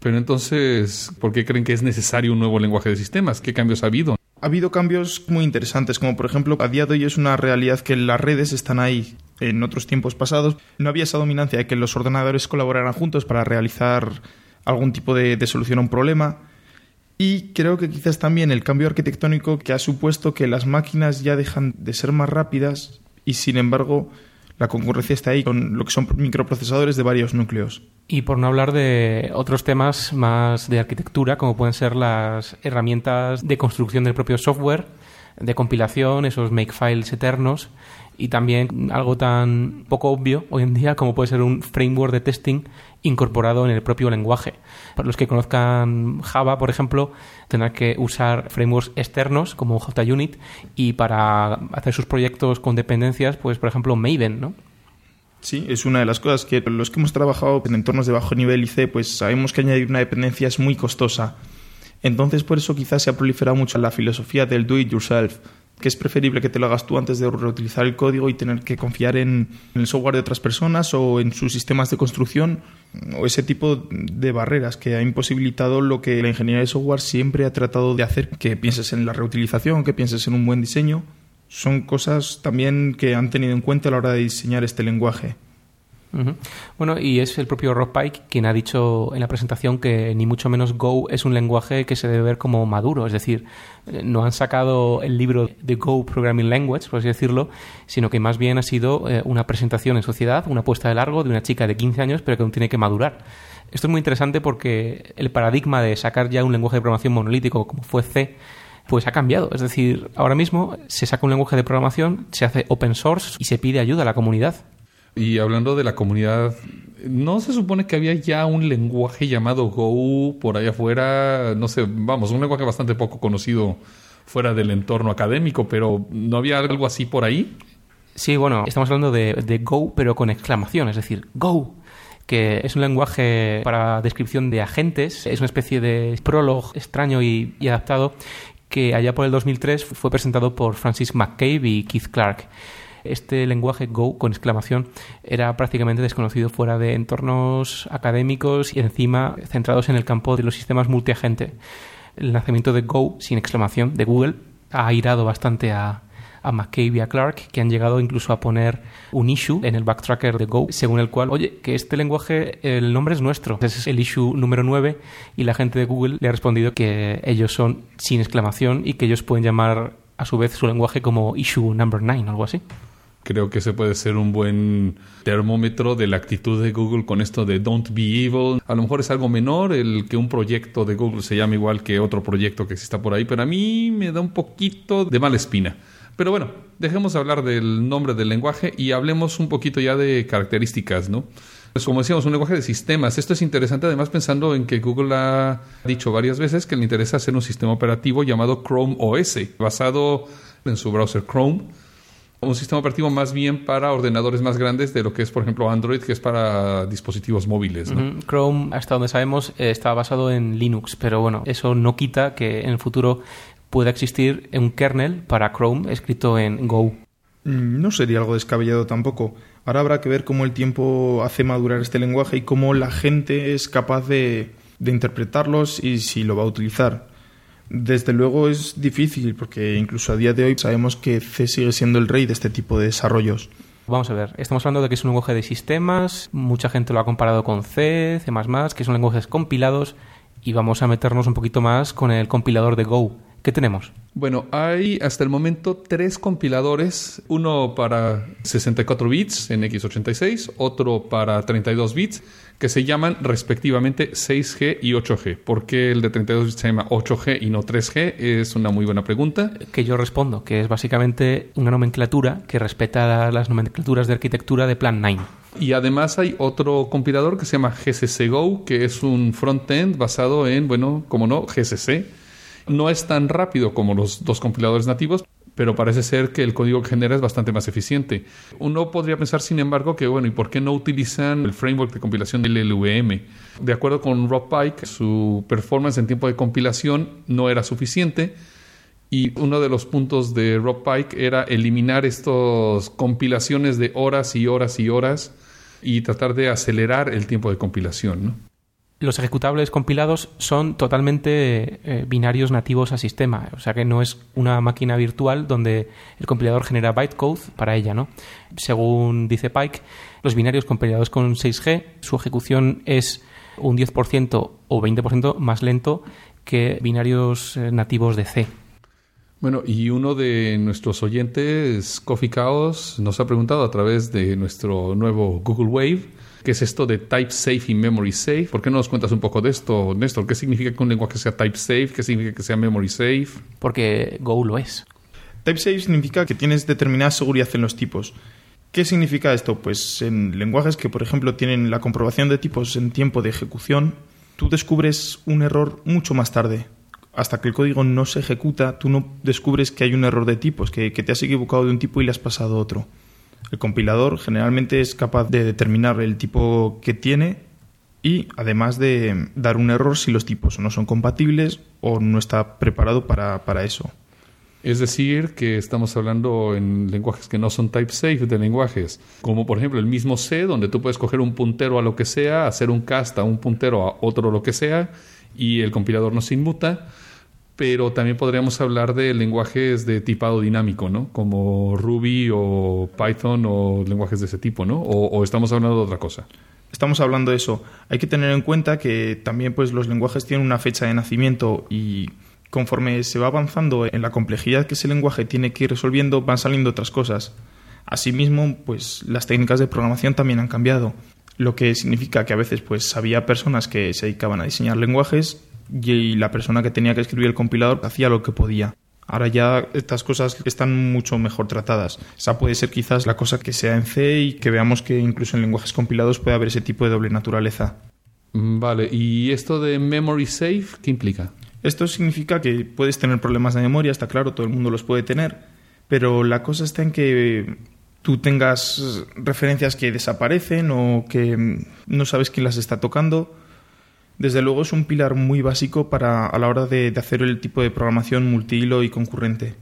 Pero entonces, ¿por qué creen que es necesario un nuevo lenguaje de sistemas? ¿Qué cambios ha habido? Ha habido cambios muy interesantes, como por ejemplo, a día de hoy es una realidad que las redes están ahí. En otros tiempos pasados no había esa dominancia de que los ordenadores colaboraran juntos para realizar algún tipo de, de solución a un problema. Y creo que quizás también el cambio arquitectónico que ha supuesto que las máquinas ya dejan de ser más rápidas y sin embargo la concurrencia está ahí con lo que son microprocesadores de varios núcleos. Y por no hablar de otros temas más de arquitectura, como pueden ser las herramientas de construcción del propio software, de compilación, esos makefiles eternos, y también algo tan poco obvio hoy en día como puede ser un framework de testing incorporado en el propio lenguaje. Para los que conozcan Java, por ejemplo, tendrán que usar frameworks externos como JUnit y para hacer sus proyectos con dependencias, pues por ejemplo Maven, ¿no? Sí, es una de las cosas que los que hemos trabajado en entornos de bajo nivel y C, pues sabemos que añadir una dependencia es muy costosa. Entonces, por eso quizás se ha proliferado mucho la filosofía del do it yourself que es preferible que te lo hagas tú antes de reutilizar el código y tener que confiar en, el software de otras personas o en sus sistemas de construcción o ese tipo de barreras que ha imposibilitado lo que la ingeniería de software siempre ha tratado de hacer, que pienses en la reutilización, que pienses en un buen diseño. Son cosas también que han tenido en cuenta a la hora de diseñar este lenguaje. Bueno, y es el propio Rob Pike quien ha dicho en la presentación que ni mucho menos Go es un lenguaje que se debe ver como maduro, es decir, eh, no han sacado el libro de Go Programming Language, por así decirlo, sino que más bien ha sido eh, una presentación en sociedad, una puesta de largo de una chica de 15 años, pero que aún tiene que madurar. Esto es muy interesante porque el paradigma de sacar ya un lenguaje de programación monolítico como fue C, pues ha cambiado. Es decir, ahora mismo se saca un lenguaje de programación, se hace open source y se pide ayuda a la comunidad. Y hablando de la comunidad, ¿no se supone que había ya un lenguaje llamado Go por allá afuera? No sé, vamos, un lenguaje bastante poco conocido fuera del entorno académico, pero ¿no había algo así por ahí? Sí, bueno, estamos hablando de, Go, pero con exclamación, es decir, Go, que es un lenguaje para descripción de agentes, es una especie de prólogo extraño y, adaptado que allá por el 2003 fue presentado por Francis McCabe y Keith Clark. Este lenguaje Go con exclamación era prácticamente desconocido fuera de entornos académicos y encima centrados en el campo de los sistemas multiagente. El nacimiento de Go sin exclamación de Google ha airado bastante a, a McCabe y a Clark, que han llegado incluso a poner un issue en el backtracker de Go, según el cual, oye, que este lenguaje, el nombre es nuestro. Ese es el issue número 9 y la gente de Google le ha respondido que ellos son sin exclamación y que ellos pueden llamar a su vez su lenguaje como issue number 9 o algo así. Creo que ese puede ser un buen termómetro de la actitud de Google con esto de don't be evil. A lo mejor es algo menor el que un proyecto de Google se llame igual que otro proyecto que exista por ahí, pero a mí me da un poquito de mala espina. Pero bueno, dejemos hablar del nombre del lenguaje y hablemos un poquito ya de características, ¿no? Pues como decíamos, un lenguaje de sistemas. Esto es interesante además pensando en que Google ha dicho varias veces que le interesa hacer un sistema operativo llamado Chrome OS, basado en su browser Chrome un sistema operativo más bien para ordenadores más grandes de lo que es, por ejemplo, Android, que es para dispositivos móviles. Chrome, hasta donde sabemos, está basado en Linux, pero bueno, eso no quita que en el futuro pueda existir un kernel para Chrome escrito en Go. Mm, no sería algo descabellado tampoco. Ahora habrá que ver cómo el tiempo hace madurar este lenguaje y cómo la gente es capaz de, de interpretarlos y si lo va a utilizar. Desde luego es difícil porque incluso a día de hoy sabemos que C sigue siendo el rey de este tipo de desarrollos. Vamos a ver, estamos hablando de que es un lenguaje de sistemas, mucha gente lo ha comparado con C, C++, que son lenguajes compilados y vamos a meternos un poquito más con el compilador de Go. ¿Qué tenemos? Bueno, hay hasta el momento tres compiladores, uno para 64 bits en x86, otro para 32 bits, que se llaman respectivamente 6G y 8G. ¿Por qué el de 32 bits se llama 8G y no 3G? Es una muy buena pregunta. Que yo respondo, que es básicamente una nomenclatura que respeta las nomenclaturas de arquitectura de Plan 9. Y además hay otro compilador que se llama GCC Go, que es un frontend basado en, bueno, como no, GCC no es tan rápido como los dos compiladores nativos, pero parece ser que el código que genera es bastante más eficiente. Uno podría pensar, sin embargo, que bueno, ¿y por qué no utilizan el framework de compilación del LLVM? De acuerdo con Rob Pike, su performance en tiempo de compilación no era suficiente. Y uno de los puntos de Rob Pike era eliminar estas compilaciones de horas y horas y horas y tratar de acelerar el tiempo de compilación. ¿no? Los ejecutables compilados son totalmente eh, binarios nativos al sistema, o sea que no es una máquina virtual donde el compilador genera bytecode para ella, ¿no? Según dice Pike, los binarios compilados con 6G, su ejecución es un 10% o 20% más lento que binarios eh, nativos de C. Bueno, y uno de nuestros oyentes, Coffee Chaos, nos ha preguntado a través de nuestro nuevo Google Wave ¿Qué es esto de type safe y memory safe? ¿Por qué no nos cuentas un poco de esto, Néstor? ¿Qué significa que un lenguaje sea type safe? ¿Qué significa que sea memory safe? Porque Go lo es. Type safe significa que tienes determinada seguridad en los tipos. ¿Qué significa esto? Pues en lenguajes que, por ejemplo, tienen la comprobación de tipos en tiempo de ejecución, tú descubres un error mucho más tarde. Hasta que el código no se ejecuta, tú no descubres que hay un error de tipos, que, que te has equivocado de un tipo y le has pasado a otro. El compilador generalmente es capaz de determinar el tipo que tiene y además de dar un error si los tipos no son compatibles o no está preparado para, para eso. Es decir, que estamos hablando en lenguajes que no son type safe de lenguajes, como por ejemplo el mismo C, donde tú puedes coger un puntero a lo que sea, hacer un cast a un puntero a otro lo que sea, y el compilador no se inmuta pero también podríamos hablar de lenguajes de tipado dinámico, ¿no? Como Ruby o Python o lenguajes de ese tipo, ¿no? O, estamos hablando de otra cosa. Estamos hablando de eso. Hay que tener en cuenta que también pues los lenguajes tienen una fecha de nacimiento y conforme se va avanzando en la complejidad que ese lenguaje tiene que ir resolviendo, van saliendo otras cosas. Asimismo, pues las técnicas de programación también han cambiado, lo que significa que a veces pues había personas que se dedicaban a diseñar lenguajes y la persona que tenía que escribir el compilador hacía lo que podía. Ahora ya estas cosas están mucho mejor tratadas. Esa puede ser quizás la cosa que sea en C y que veamos que incluso en lenguajes compilados puede haber ese tipo de doble naturaleza. Mm, vale, ¿y esto de memory safe qué implica? Esto significa que puedes tener problemas de memoria, está claro, todo el mundo los puede tener, pero la cosa está en que tú tengas referencias que desaparecen o que no sabes quién las está tocando desde luego es un pilar muy básico para, a la hora de, hacer el tipo de programación multihilo y concurrente.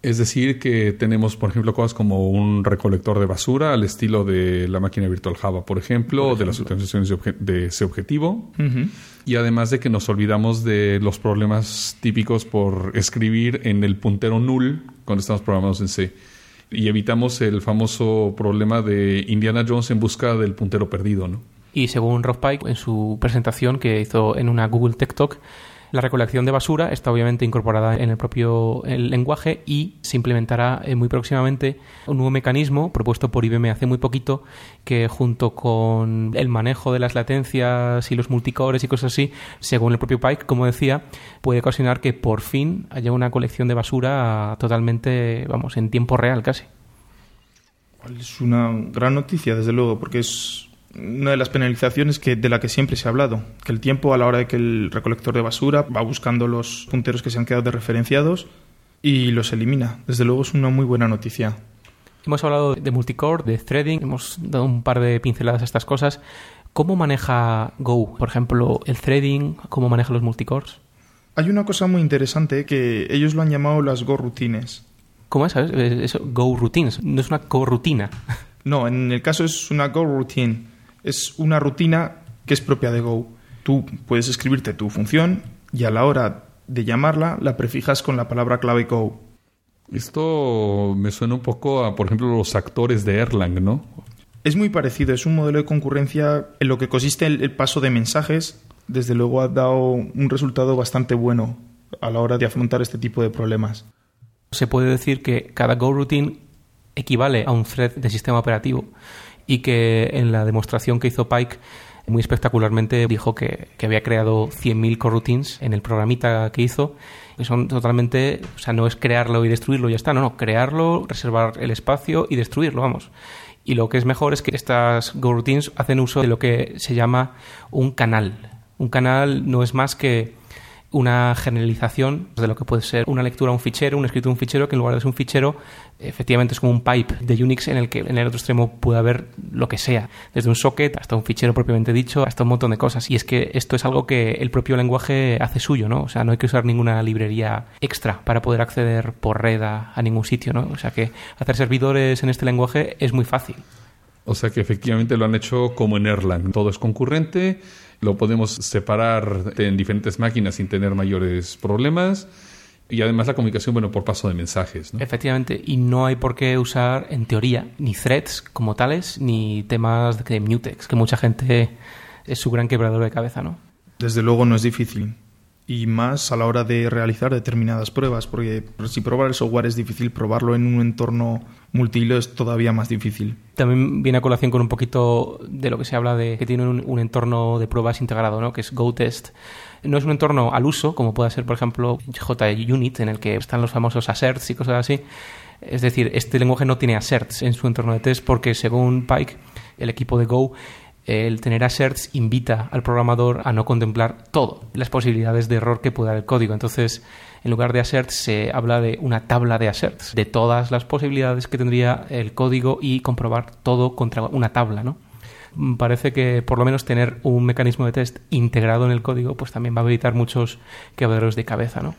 Es decir, que tenemos, por ejemplo, cosas como un recolector de basura al estilo de la máquina virtual Java, por ejemplo, de las utilizaciones de, ese objetivo. Y además de que nos olvidamos de los problemas típicos por escribir en el puntero null cuando estamos programados en C. Y evitamos el famoso problema de Indiana Jones en busca del puntero perdido, ¿no? Y según Rob Pike, en su presentación que hizo en una Google Tech Talk, la recolección de basura está obviamente incorporada en el propio lenguaje y se implementará eh, muy próximamente un nuevo mecanismo propuesto por IBM hace muy poquito que junto con el manejo de las latencias y los multicores y cosas así, según el propio Pike, como decía, puede ocasionar que por fin haya una colección de basura totalmente, vamos, en tiempo real casi. Es una gran noticia, desde luego, porque es una de las penalizaciones que, de la que siempre se ha hablado, que el tiempo a la hora de que el recolector de basura va buscando los punteros que se han quedado desreferenciados y los elimina. Desde luego es una muy buena noticia. Hemos hablado de multicore, de threading, hemos dado un par de pinceladas a estas cosas. ¿Cómo maneja Go, por ejemplo, el threading? ¿Cómo maneja los multicores? Hay una cosa muy interesante que ellos lo han llamado las Go routines. ¿Cómo es? Eso, Go routines, no es una Go rutina. No, en el caso es una Go routine es una rutina que es propia de Go. Tú puedes escribirte tu función y a la hora de llamarla la prefijas con la palabra clave Go. Esto me suena un poco a, por ejemplo, los actores de Erlang, ¿no? Es muy parecido, es un modelo de concurrencia en lo que consiste el, paso de mensajes. Desde luego ha dado un resultado bastante bueno a la hora de afrontar este tipo de problemas. Se puede decir que cada Go routine equivale a un thread de sistema operativo y que en la demostración que hizo Pike muy espectacularmente dijo que, había creado 100.000 coroutines en el programita que hizo, que son totalmente, o sea, no es crearlo y destruirlo y ya está, no, no, crearlo, reservar el espacio y destruirlo, vamos. Y lo que es mejor es que estas coroutines hacen uso de lo que se llama un canal. Un canal no es más que una generalización de lo que puede ser una lectura a un fichero, un escrito a un fichero, que en lugar de ser un fichero, efectivamente es como un pipe de Unix en el que en el otro extremo puede haber lo que sea, desde un socket hasta un fichero propiamente dicho, hasta un montón de cosas. Y es que esto es algo que el propio lenguaje hace suyo, ¿no? O sea, no hay que usar ninguna librería extra para poder acceder por red a, ningún sitio, ¿no? O sea que hacer servidores en este lenguaje es muy fácil. O sea que efectivamente lo han hecho como en Erlang. Todo es concurrente lo podemos separar en diferentes máquinas sin tener mayores problemas. Y además la comunicación, bueno, por paso de mensajes. ¿no? Efectivamente, y no hay por qué usar, en teoría, ni threads como tales, ni temas de mutex, que mucha gente es su gran quebrador de cabeza, ¿no? Desde luego no es difícil. Y más a la hora de realizar determinadas pruebas, porque si probar el software es difícil, probarlo en un entorno multihilo es todavía más difícil. También viene a colación con un poquito de lo que se habla de que tiene un, un entorno de pruebas integrado, ¿no? que es GoTest. No es un entorno al uso, como puede ser, por ejemplo, JUnit, en el que están los famosos asserts y cosas así. Es decir, este lenguaje no tiene asserts en su entorno de test porque, según Pike, el equipo de Go, el tener asserts invita al programador a no contemplar todo, las posibilidades de error que pueda dar el código. Entonces, en lugar de asserts, se habla de una tabla de asserts, de todas las posibilidades que tendría el código y comprobar todo contra una tabla, ¿no? parece que por lo menos tener un mecanismo de test integrado en el código pues también va a evitar muchos quebraderos de cabeza, ¿no?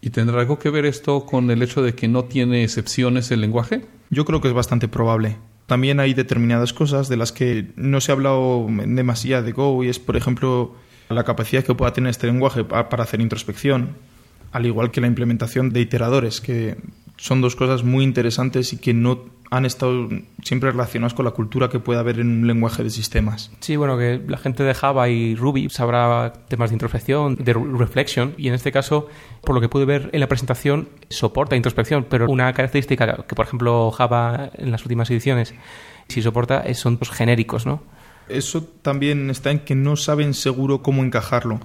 ¿Y tendrá algo que ver esto con el hecho de que no tiene excepciones el lenguaje? Yo creo que es bastante probable. También hay determinadas cosas de las que no se ha hablado demasiado de Go y es, por ejemplo, la capacidad que pueda tener este lenguaje para hacer introspección, al igual que la implementación de iteradores, que son dos cosas muy interesantes y que no han estado siempre relacionadas con la cultura que puede haber en un lenguaje de sistemas. Sí, bueno, que la gente de Java y Ruby sabrá temas de introspección, de reflection, y en este caso, por lo que pude ver en la presentación, soporta introspección, pero una característica que, por ejemplo, Java en las últimas ediciones sí soporta son los genéricos, ¿no? Eso también está en que no saben seguro cómo encajarlo.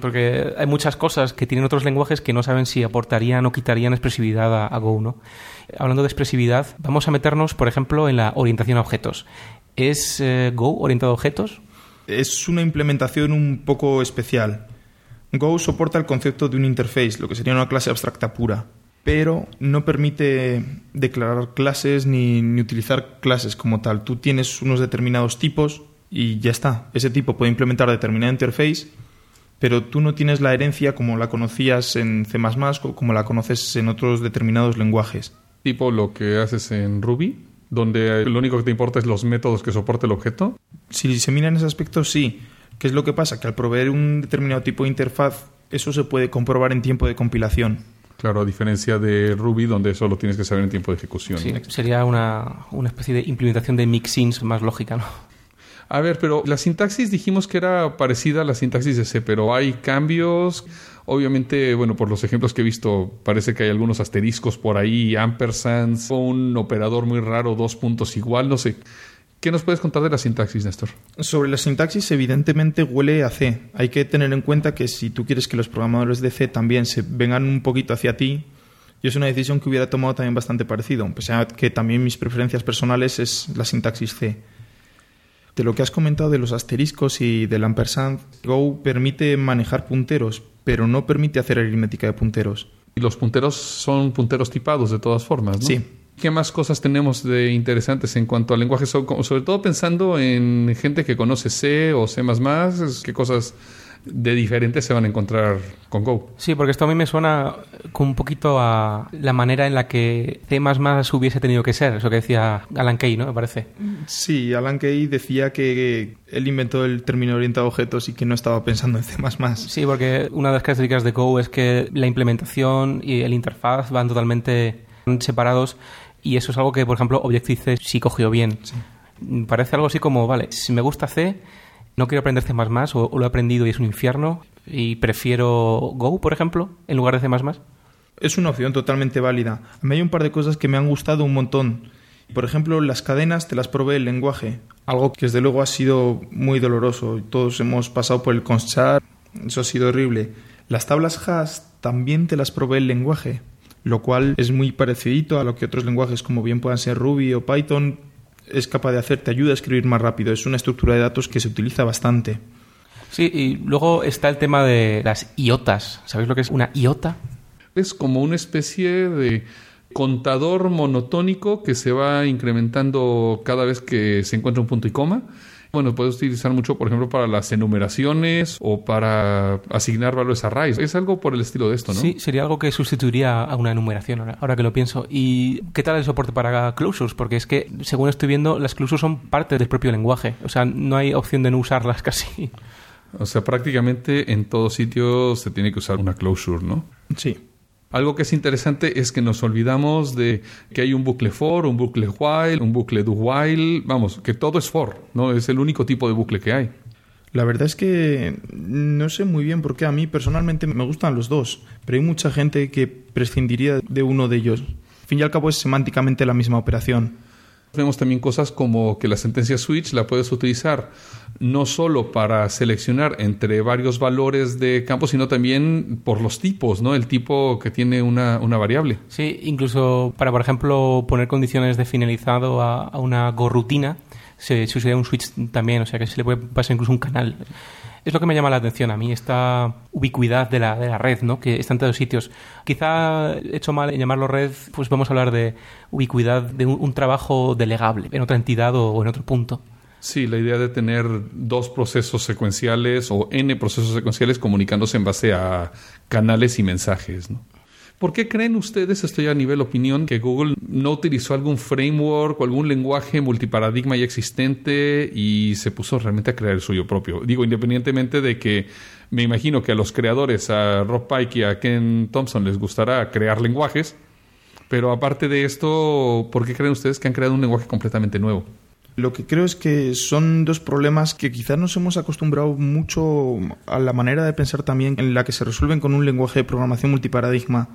Porque hay muchas cosas que tienen otros lenguajes que no saben si aportarían o quitarían expresividad a, Go, ¿no? Hablando de expresividad, vamos a meternos, por ejemplo, en la orientación a objetos. ¿Es eh, Go orientado a objetos? Es una implementación un poco especial. Go soporta el concepto de un interface, lo que sería una clase abstracta pura, pero no permite declarar clases ni, ni utilizar clases como tal. Tú tienes unos determinados tipos y ya está. Ese tipo puede implementar determinada interface pero tú no tienes la herencia como la conocías en C++ o como la conoces en otros determinados lenguajes. Tipo lo que haces en Ruby, donde lo único que te importa es los métodos que soporte el objeto. Si se mira en ese aspecto, sí. ¿Qué es lo que pasa? Que al proveer un determinado tipo de interfaz, eso se puede comprobar en tiempo de compilación. Claro, a diferencia de Ruby, donde eso lo tienes que saber en tiempo de ejecución. Sí, sería una, una especie de implementación de mixins más lógica, ¿no? A ver, pero la sintaxis dijimos que era parecida a la sintaxis de C, pero hay cambios. Obviamente, bueno, por los ejemplos que he visto, parece que hay algunos asteriscos por ahí, ampersands, un operador muy raro, dos puntos igual, no sé. ¿Qué nos puedes contar de la sintaxis, Néstor? Sobre la sintaxis, evidentemente huele a C. Hay que tener en cuenta que si tú quieres que los programadores de C también se vengan un poquito hacia ti, yo es una decisión que hubiera tomado también bastante parecido, pese a que también mis preferencias personales es la sintaxis C. De lo que has comentado de los asteriscos y del ampersand, Go permite manejar punteros, pero no permite hacer aritmética de punteros. Y los punteros son punteros tipados de todas formas, ¿no? Sí. ¿Qué más cosas tenemos de interesantes en cuanto al lenguaje? Sobre todo pensando en gente que conoce C o C++, ¿qué cosas de diferentes se van a encontrar con Go. Sí, porque esto a mí me suena con un poquito a la manera en la que C++ hubiese tenido que ser, eso que decía Alan Kay, ¿no? Me parece. Sí, Alan Kay decía que él inventó el término orientado a objetos y que no estaba pensando en C++. Sí, porque una de las características de Go es que la implementación y el interfaz van totalmente separados y eso es algo que, por ejemplo, Objective-C sí cogió bien. Parece algo así como, vale, si me gusta C, no quiero aprender C++ o, o lo he aprendido y es un infierno y prefiero Go, por ejemplo, en lugar de C++? Es una opción totalmente válida. A mí hay un par de cosas que me han gustado un montón. Por ejemplo, las cadenas te las provee el lenguaje, algo que desde luego ha sido muy doloroso. Todos hemos pasado por el conchar, eso ha sido horrible. Las tablas hash también te las provee el lenguaje, lo cual es muy parecido a lo que otros lenguajes como bien puedan ser Ruby o Python es capaz de hacer, te ayuda a escribir más rápido. Es una estructura de datos que se utiliza bastante. Sí, y luego está el tema de las IOTAs. ¿Sabéis lo que es una IOTA? Es como una especie de contador monotónico que se va incrementando cada vez que se encuentra un punto y coma. Bueno, puedes utilizar mucho, por ejemplo, para las enumeraciones o para asignar valores a raíz. Es algo por el estilo de esto, ¿no? Sí, sería algo que sustituiría a una enumeración, ahora, ahora que lo pienso. ¿Y qué tal el soporte para closures? Porque es que, según estoy viendo, las closures son parte del propio lenguaje. O sea, no hay opción de no usarlas casi. O sea, prácticamente en todo sitio se tiene que usar una closure, ¿no? Sí. Algo que es interesante es que nos olvidamos de que hay un bucle for, un bucle while, un bucle do while, vamos, que todo es for, ¿no? Es el único tipo de bucle que hay. La verdad es que no sé muy bien por qué a mí personalmente me gustan los dos, pero hay mucha gente que prescindiría de uno de ellos. Al fin y al cabo es semánticamente la misma operación. Vemos también cosas como que la sentencia switch la puedes utilizar no solo para seleccionar entre varios valores de campo, sino también por los tipos, ¿no? El tipo que tiene una, una variable. Sí, incluso para, por ejemplo, poner condiciones de finalizado a, una gorrutina, se, se usaría un switch también, o sea que se le puede pasar incluso un canal. Es lo que me llama la atención a mí, esta ubicuidad de la, de la red, ¿no? que está en todos sitios. Quizá he hecho mal en llamarlo red, pues vamos a hablar de ubicuidad de un, trabajo delegable en otra entidad o, o en otro punto. Sí, la idea de tener dos procesos secuenciales o n procesos secuenciales comunicándose en base a canales y mensajes. ¿no? ¿Por qué creen ustedes, estoy a nivel opinión, que Google no utilizó algún framework o algún lenguaje multiparadigma ya existente y se puso realmente a crear el suyo propio? Digo, independientemente de que me imagino que a los creadores, a Rob Pike y a Ken Thompson, les gustará crear lenguajes, pero aparte de esto, ¿por qué creen ustedes que han creado un lenguaje completamente nuevo? Lo que creo es que son dos problemas que quizás nos hemos acostumbrado mucho a la manera de pensar también en la que se resuelven con un lenguaje de programación multiparadigma.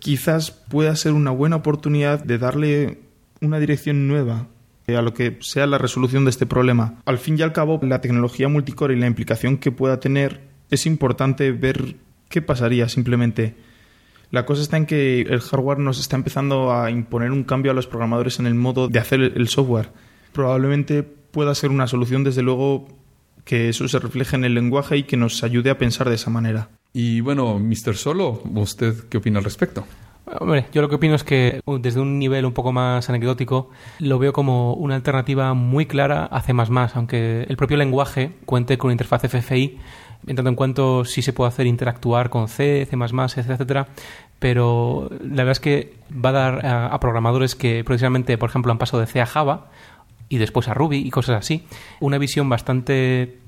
Quizás pueda ser una buena oportunidad de darle una dirección nueva a lo que sea la resolución de este problema. Al fin y al cabo, la tecnología multicore y la implicación que pueda tener es importante ver qué pasaría simplemente. La cosa está en que el hardware nos está empezando a imponer un cambio a los programadores en el modo de hacer el software probablemente pueda ser una solución, desde luego, que eso se refleje en el lenguaje y que nos ayude a pensar de esa manera. Y bueno, Mr. Solo, ¿usted qué opina al respecto? Hombre, yo lo que opino es que uh, desde un nivel un poco más anecdótico lo veo como una alternativa muy clara a C++, aunque el propio lenguaje cuente con interfaz FFI, en tanto en cuanto sí se puede hacer interactuar con C, C++, etcétera, etcétera, pero la verdad es que va a dar a, a programadores que precisamente, por ejemplo, han pasado de C a Java, y después a Ruby y cosas así. Una visión bastante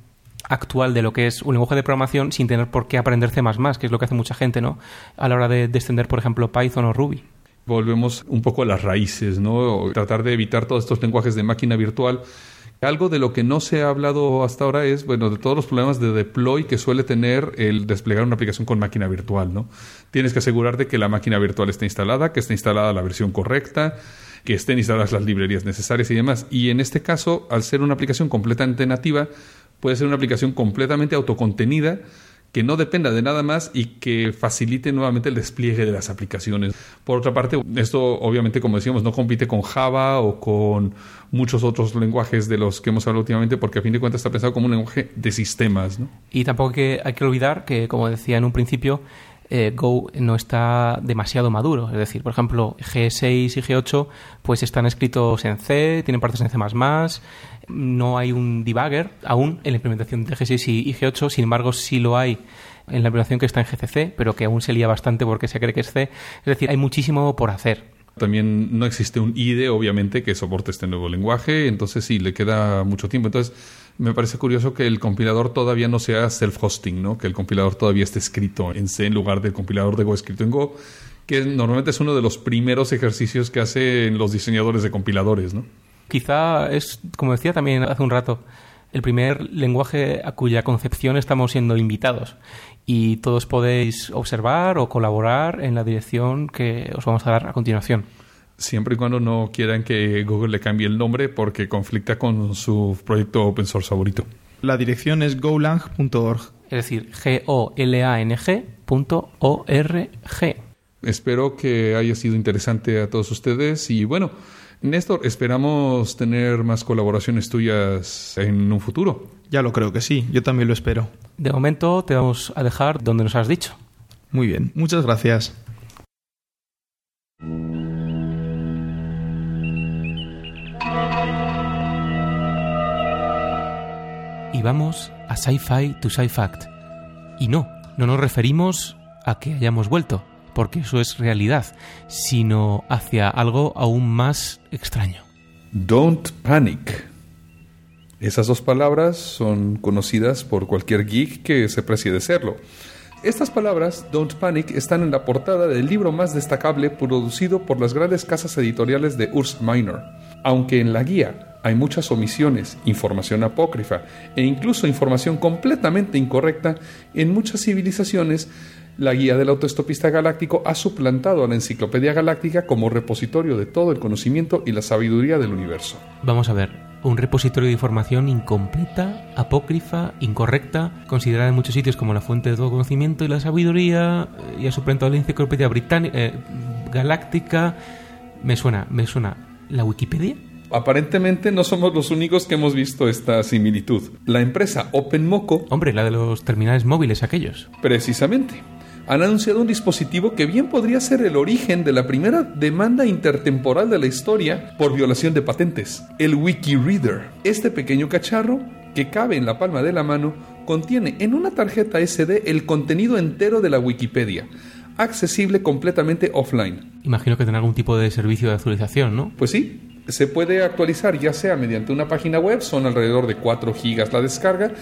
actual de lo que es un lenguaje de programación sin tener por qué aprender C++, que es lo que hace mucha gente, ¿no? A la hora de, de extender, por ejemplo, Python o Ruby. Volvemos un poco a las raíces, ¿no? Tratar de evitar todos estos lenguajes de máquina virtual. Algo de lo que no se ha hablado hasta ahora es, bueno, de todos los problemas de deploy que suele tener el desplegar una aplicación con máquina virtual, ¿no? Tienes que asegurarte que la máquina virtual esté instalada, que esté instalada la versión correcta, que estén instaladas las librerías necesarias y demás. Y en este caso, al ser una aplicación completamente nativa, puede ser una aplicación completamente autocontenida que no dependa de nada más y que facilite nuevamente el despliegue de las aplicaciones. Por otra parte, esto obviamente, como decíamos, no compite con Java o con muchos otros lenguajes de los que hemos hablado últimamente, porque a fin de cuentas está pensado como un lenguaje de sistemas. Y tampoco hay que, hay que olvidar que, como decía en un principio, eh, Go no está demasiado maduro. Es decir, por ejemplo, G6 y G8 pues están escritos en C, tienen partes en C++, no hay un debugger aún en la implementación de G6 y G8, sin embargo sí lo hay en la implementación que está en GCC, pero que aún se lía bastante porque se cree que es C. Es decir, hay muchísimo por hacer. También no existe un IDE, obviamente, que soporte este nuevo lenguaje, entonces sí, le queda mucho tiempo. Entonces, me parece curioso que el compilador todavía no sea self-hosting, ¿no? que el compilador todavía esté escrito en C en lugar del compilador de Go escrito en Go, que normalmente es uno de los primeros ejercicios que hacen los diseñadores de compiladores. ¿no? Quizá es, como decía también hace un rato, el primer lenguaje a cuya concepción estamos siendo invitados y todos podéis observar o colaborar en la dirección que os vamos a dar a continuación. Siempre y cuando no quieran que Google le cambie el nombre porque conflicta con su proyecto open source favorito. La dirección es golang.org. Es decir, G-O-L-A-N-G.org. Espero que haya sido interesante a todos ustedes y bueno, Néstor, esperamos tener más colaboraciones tuyas en un futuro. Ya lo creo que sí, yo también lo espero. De momento te vamos a dejar donde nos has dicho. Muy bien, muchas gracias. Y vamos a Sci-Fi to Sci-Fact. Y no, no nos referimos a que hayamos vuelto, porque eso es realidad, sino hacia algo aún más extraño. Don't panic. Esas dos palabras son conocidas por cualquier geek que se precie de serlo. Estas palabras, Don't Panic, están en la portada del libro más destacable producido por las grandes casas editoriales de Urs Minor. Aunque en la guía hay muchas omisiones, información apócrifa e incluso información completamente incorrecta, en muchas civilizaciones la guía del autoestopista galáctico ha suplantado a la enciclopedia galáctica como repositorio de todo el conocimiento y la sabiduría del universo. Vamos a ver, un repositorio de información incompleta, apócrifa, incorrecta, considerada en muchos sitios como la fuente de todo conocimiento y la sabiduría, eh, y ha suplantado a la enciclopedia británica, eh, galáctica. Me suena, me suena. ¿La Wikipedia? Aparentemente no somos los únicos que hemos visto esta similitud. La empresa OpenMoco, Hombre, la de los terminales móviles aquellos. precisamente, han anunciado un dispositivo que bien podría ser el origen de la primera demanda intertemporal de la historia por violación de patentes, el WikiReader. Este pequeño cacharro, que cabe en la palma de la mano, contiene en una tarjeta SD el contenido entero de la Wikipedia, accesible completamente offline. Imagino que tendrá algún tipo de servicio de actualización, ¿no? Pues sí, se puede actualizar ya sea mediante una página web, son alrededor de 4 gigas la descarga,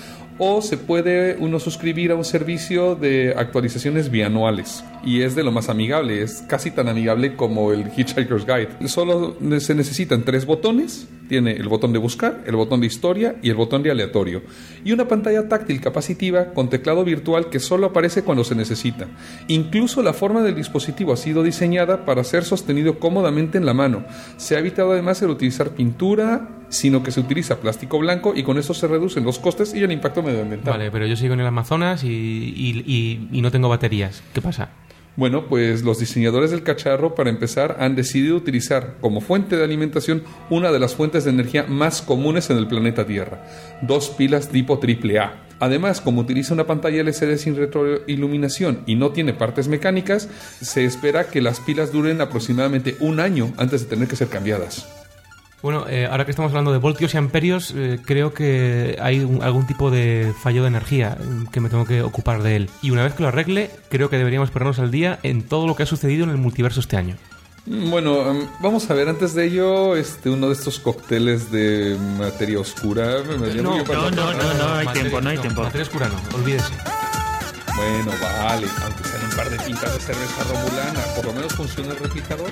o se puede uno suscribir a un servicio de actualizaciones bianuales. Y es de lo más amigable, es casi tan amigable como el Hitchhiker's Guide. Solo se necesitan tres botones, tiene el botón de buscar, el botón de historia y el botón de aleatorio. Y una pantalla táctil capacitiva con teclado virtual que solo aparece cuando se necesita. Incluso la forma del dispositivo ha sido diseñada para ser sostenido cómodamente en la mano. Se ha evitado además el utilizar pintura, sino que se utiliza plástico blanco y con eso se reducen los costes y el impacto medioambiental. Vale, pero yo sigo en el Amazonas y, y- y- y no tengo baterías. ¿Qué pasa? Bueno, pues los diseñadores del cacharro, para empezar, han decidido utilizar como fuente de alimentación una de las fuentes de energía más comunes en el planeta Tierra, dos pilas tipo AAA. Además, como utiliza una pantalla LCD sin retroiluminación y no tiene partes mecánicas, se espera que las pilas duren aproximadamente un año antes de tener que ser cambiadas. Bueno, eh, ahora que estamos hablando de voltios y amperios, eh, creo que hay un- algún tipo de fallo de energía mm, que me tengo que ocupar de él. Y una vez que lo arregle, creo que deberíamos ponernos al día en todo lo que ha sucedido en el multiverso este año. Mm, Bueno, em, vamos a ver, antes de ello, este, uno de estos cócteles de materia oscura. me- me- No, yo- no, no, no, no hay tiempo, no hay tiempo. Materia oscura no, olvídese. Bueno, vale, aunque sean un par de pintas de cerveza romulana, por lo menos funciona el replicador.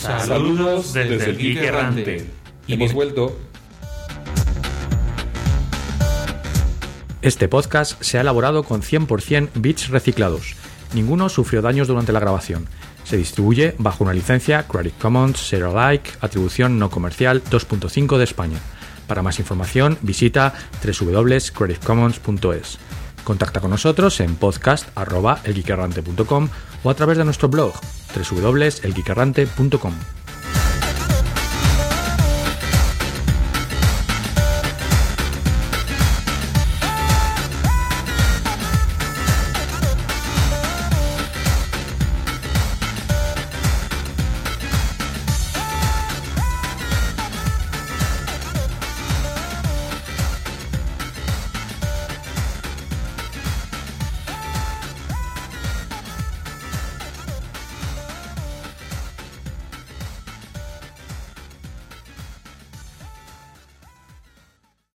Saludos desde el Geek Errante. Hemos vuelto. Este podcast se ha elaborado con 100% bits reciclados. Ninguno sufrió daños durante la grabación. Se distribuye bajo una licencia Creative Commons Share Alike, atribución no comercial 2.5 de España. Para más información visita www.creativecommons.es. Contacta con nosotros en podcast.elgeekerrante.com o a través de nuestro blog www.elgeekerrante.com.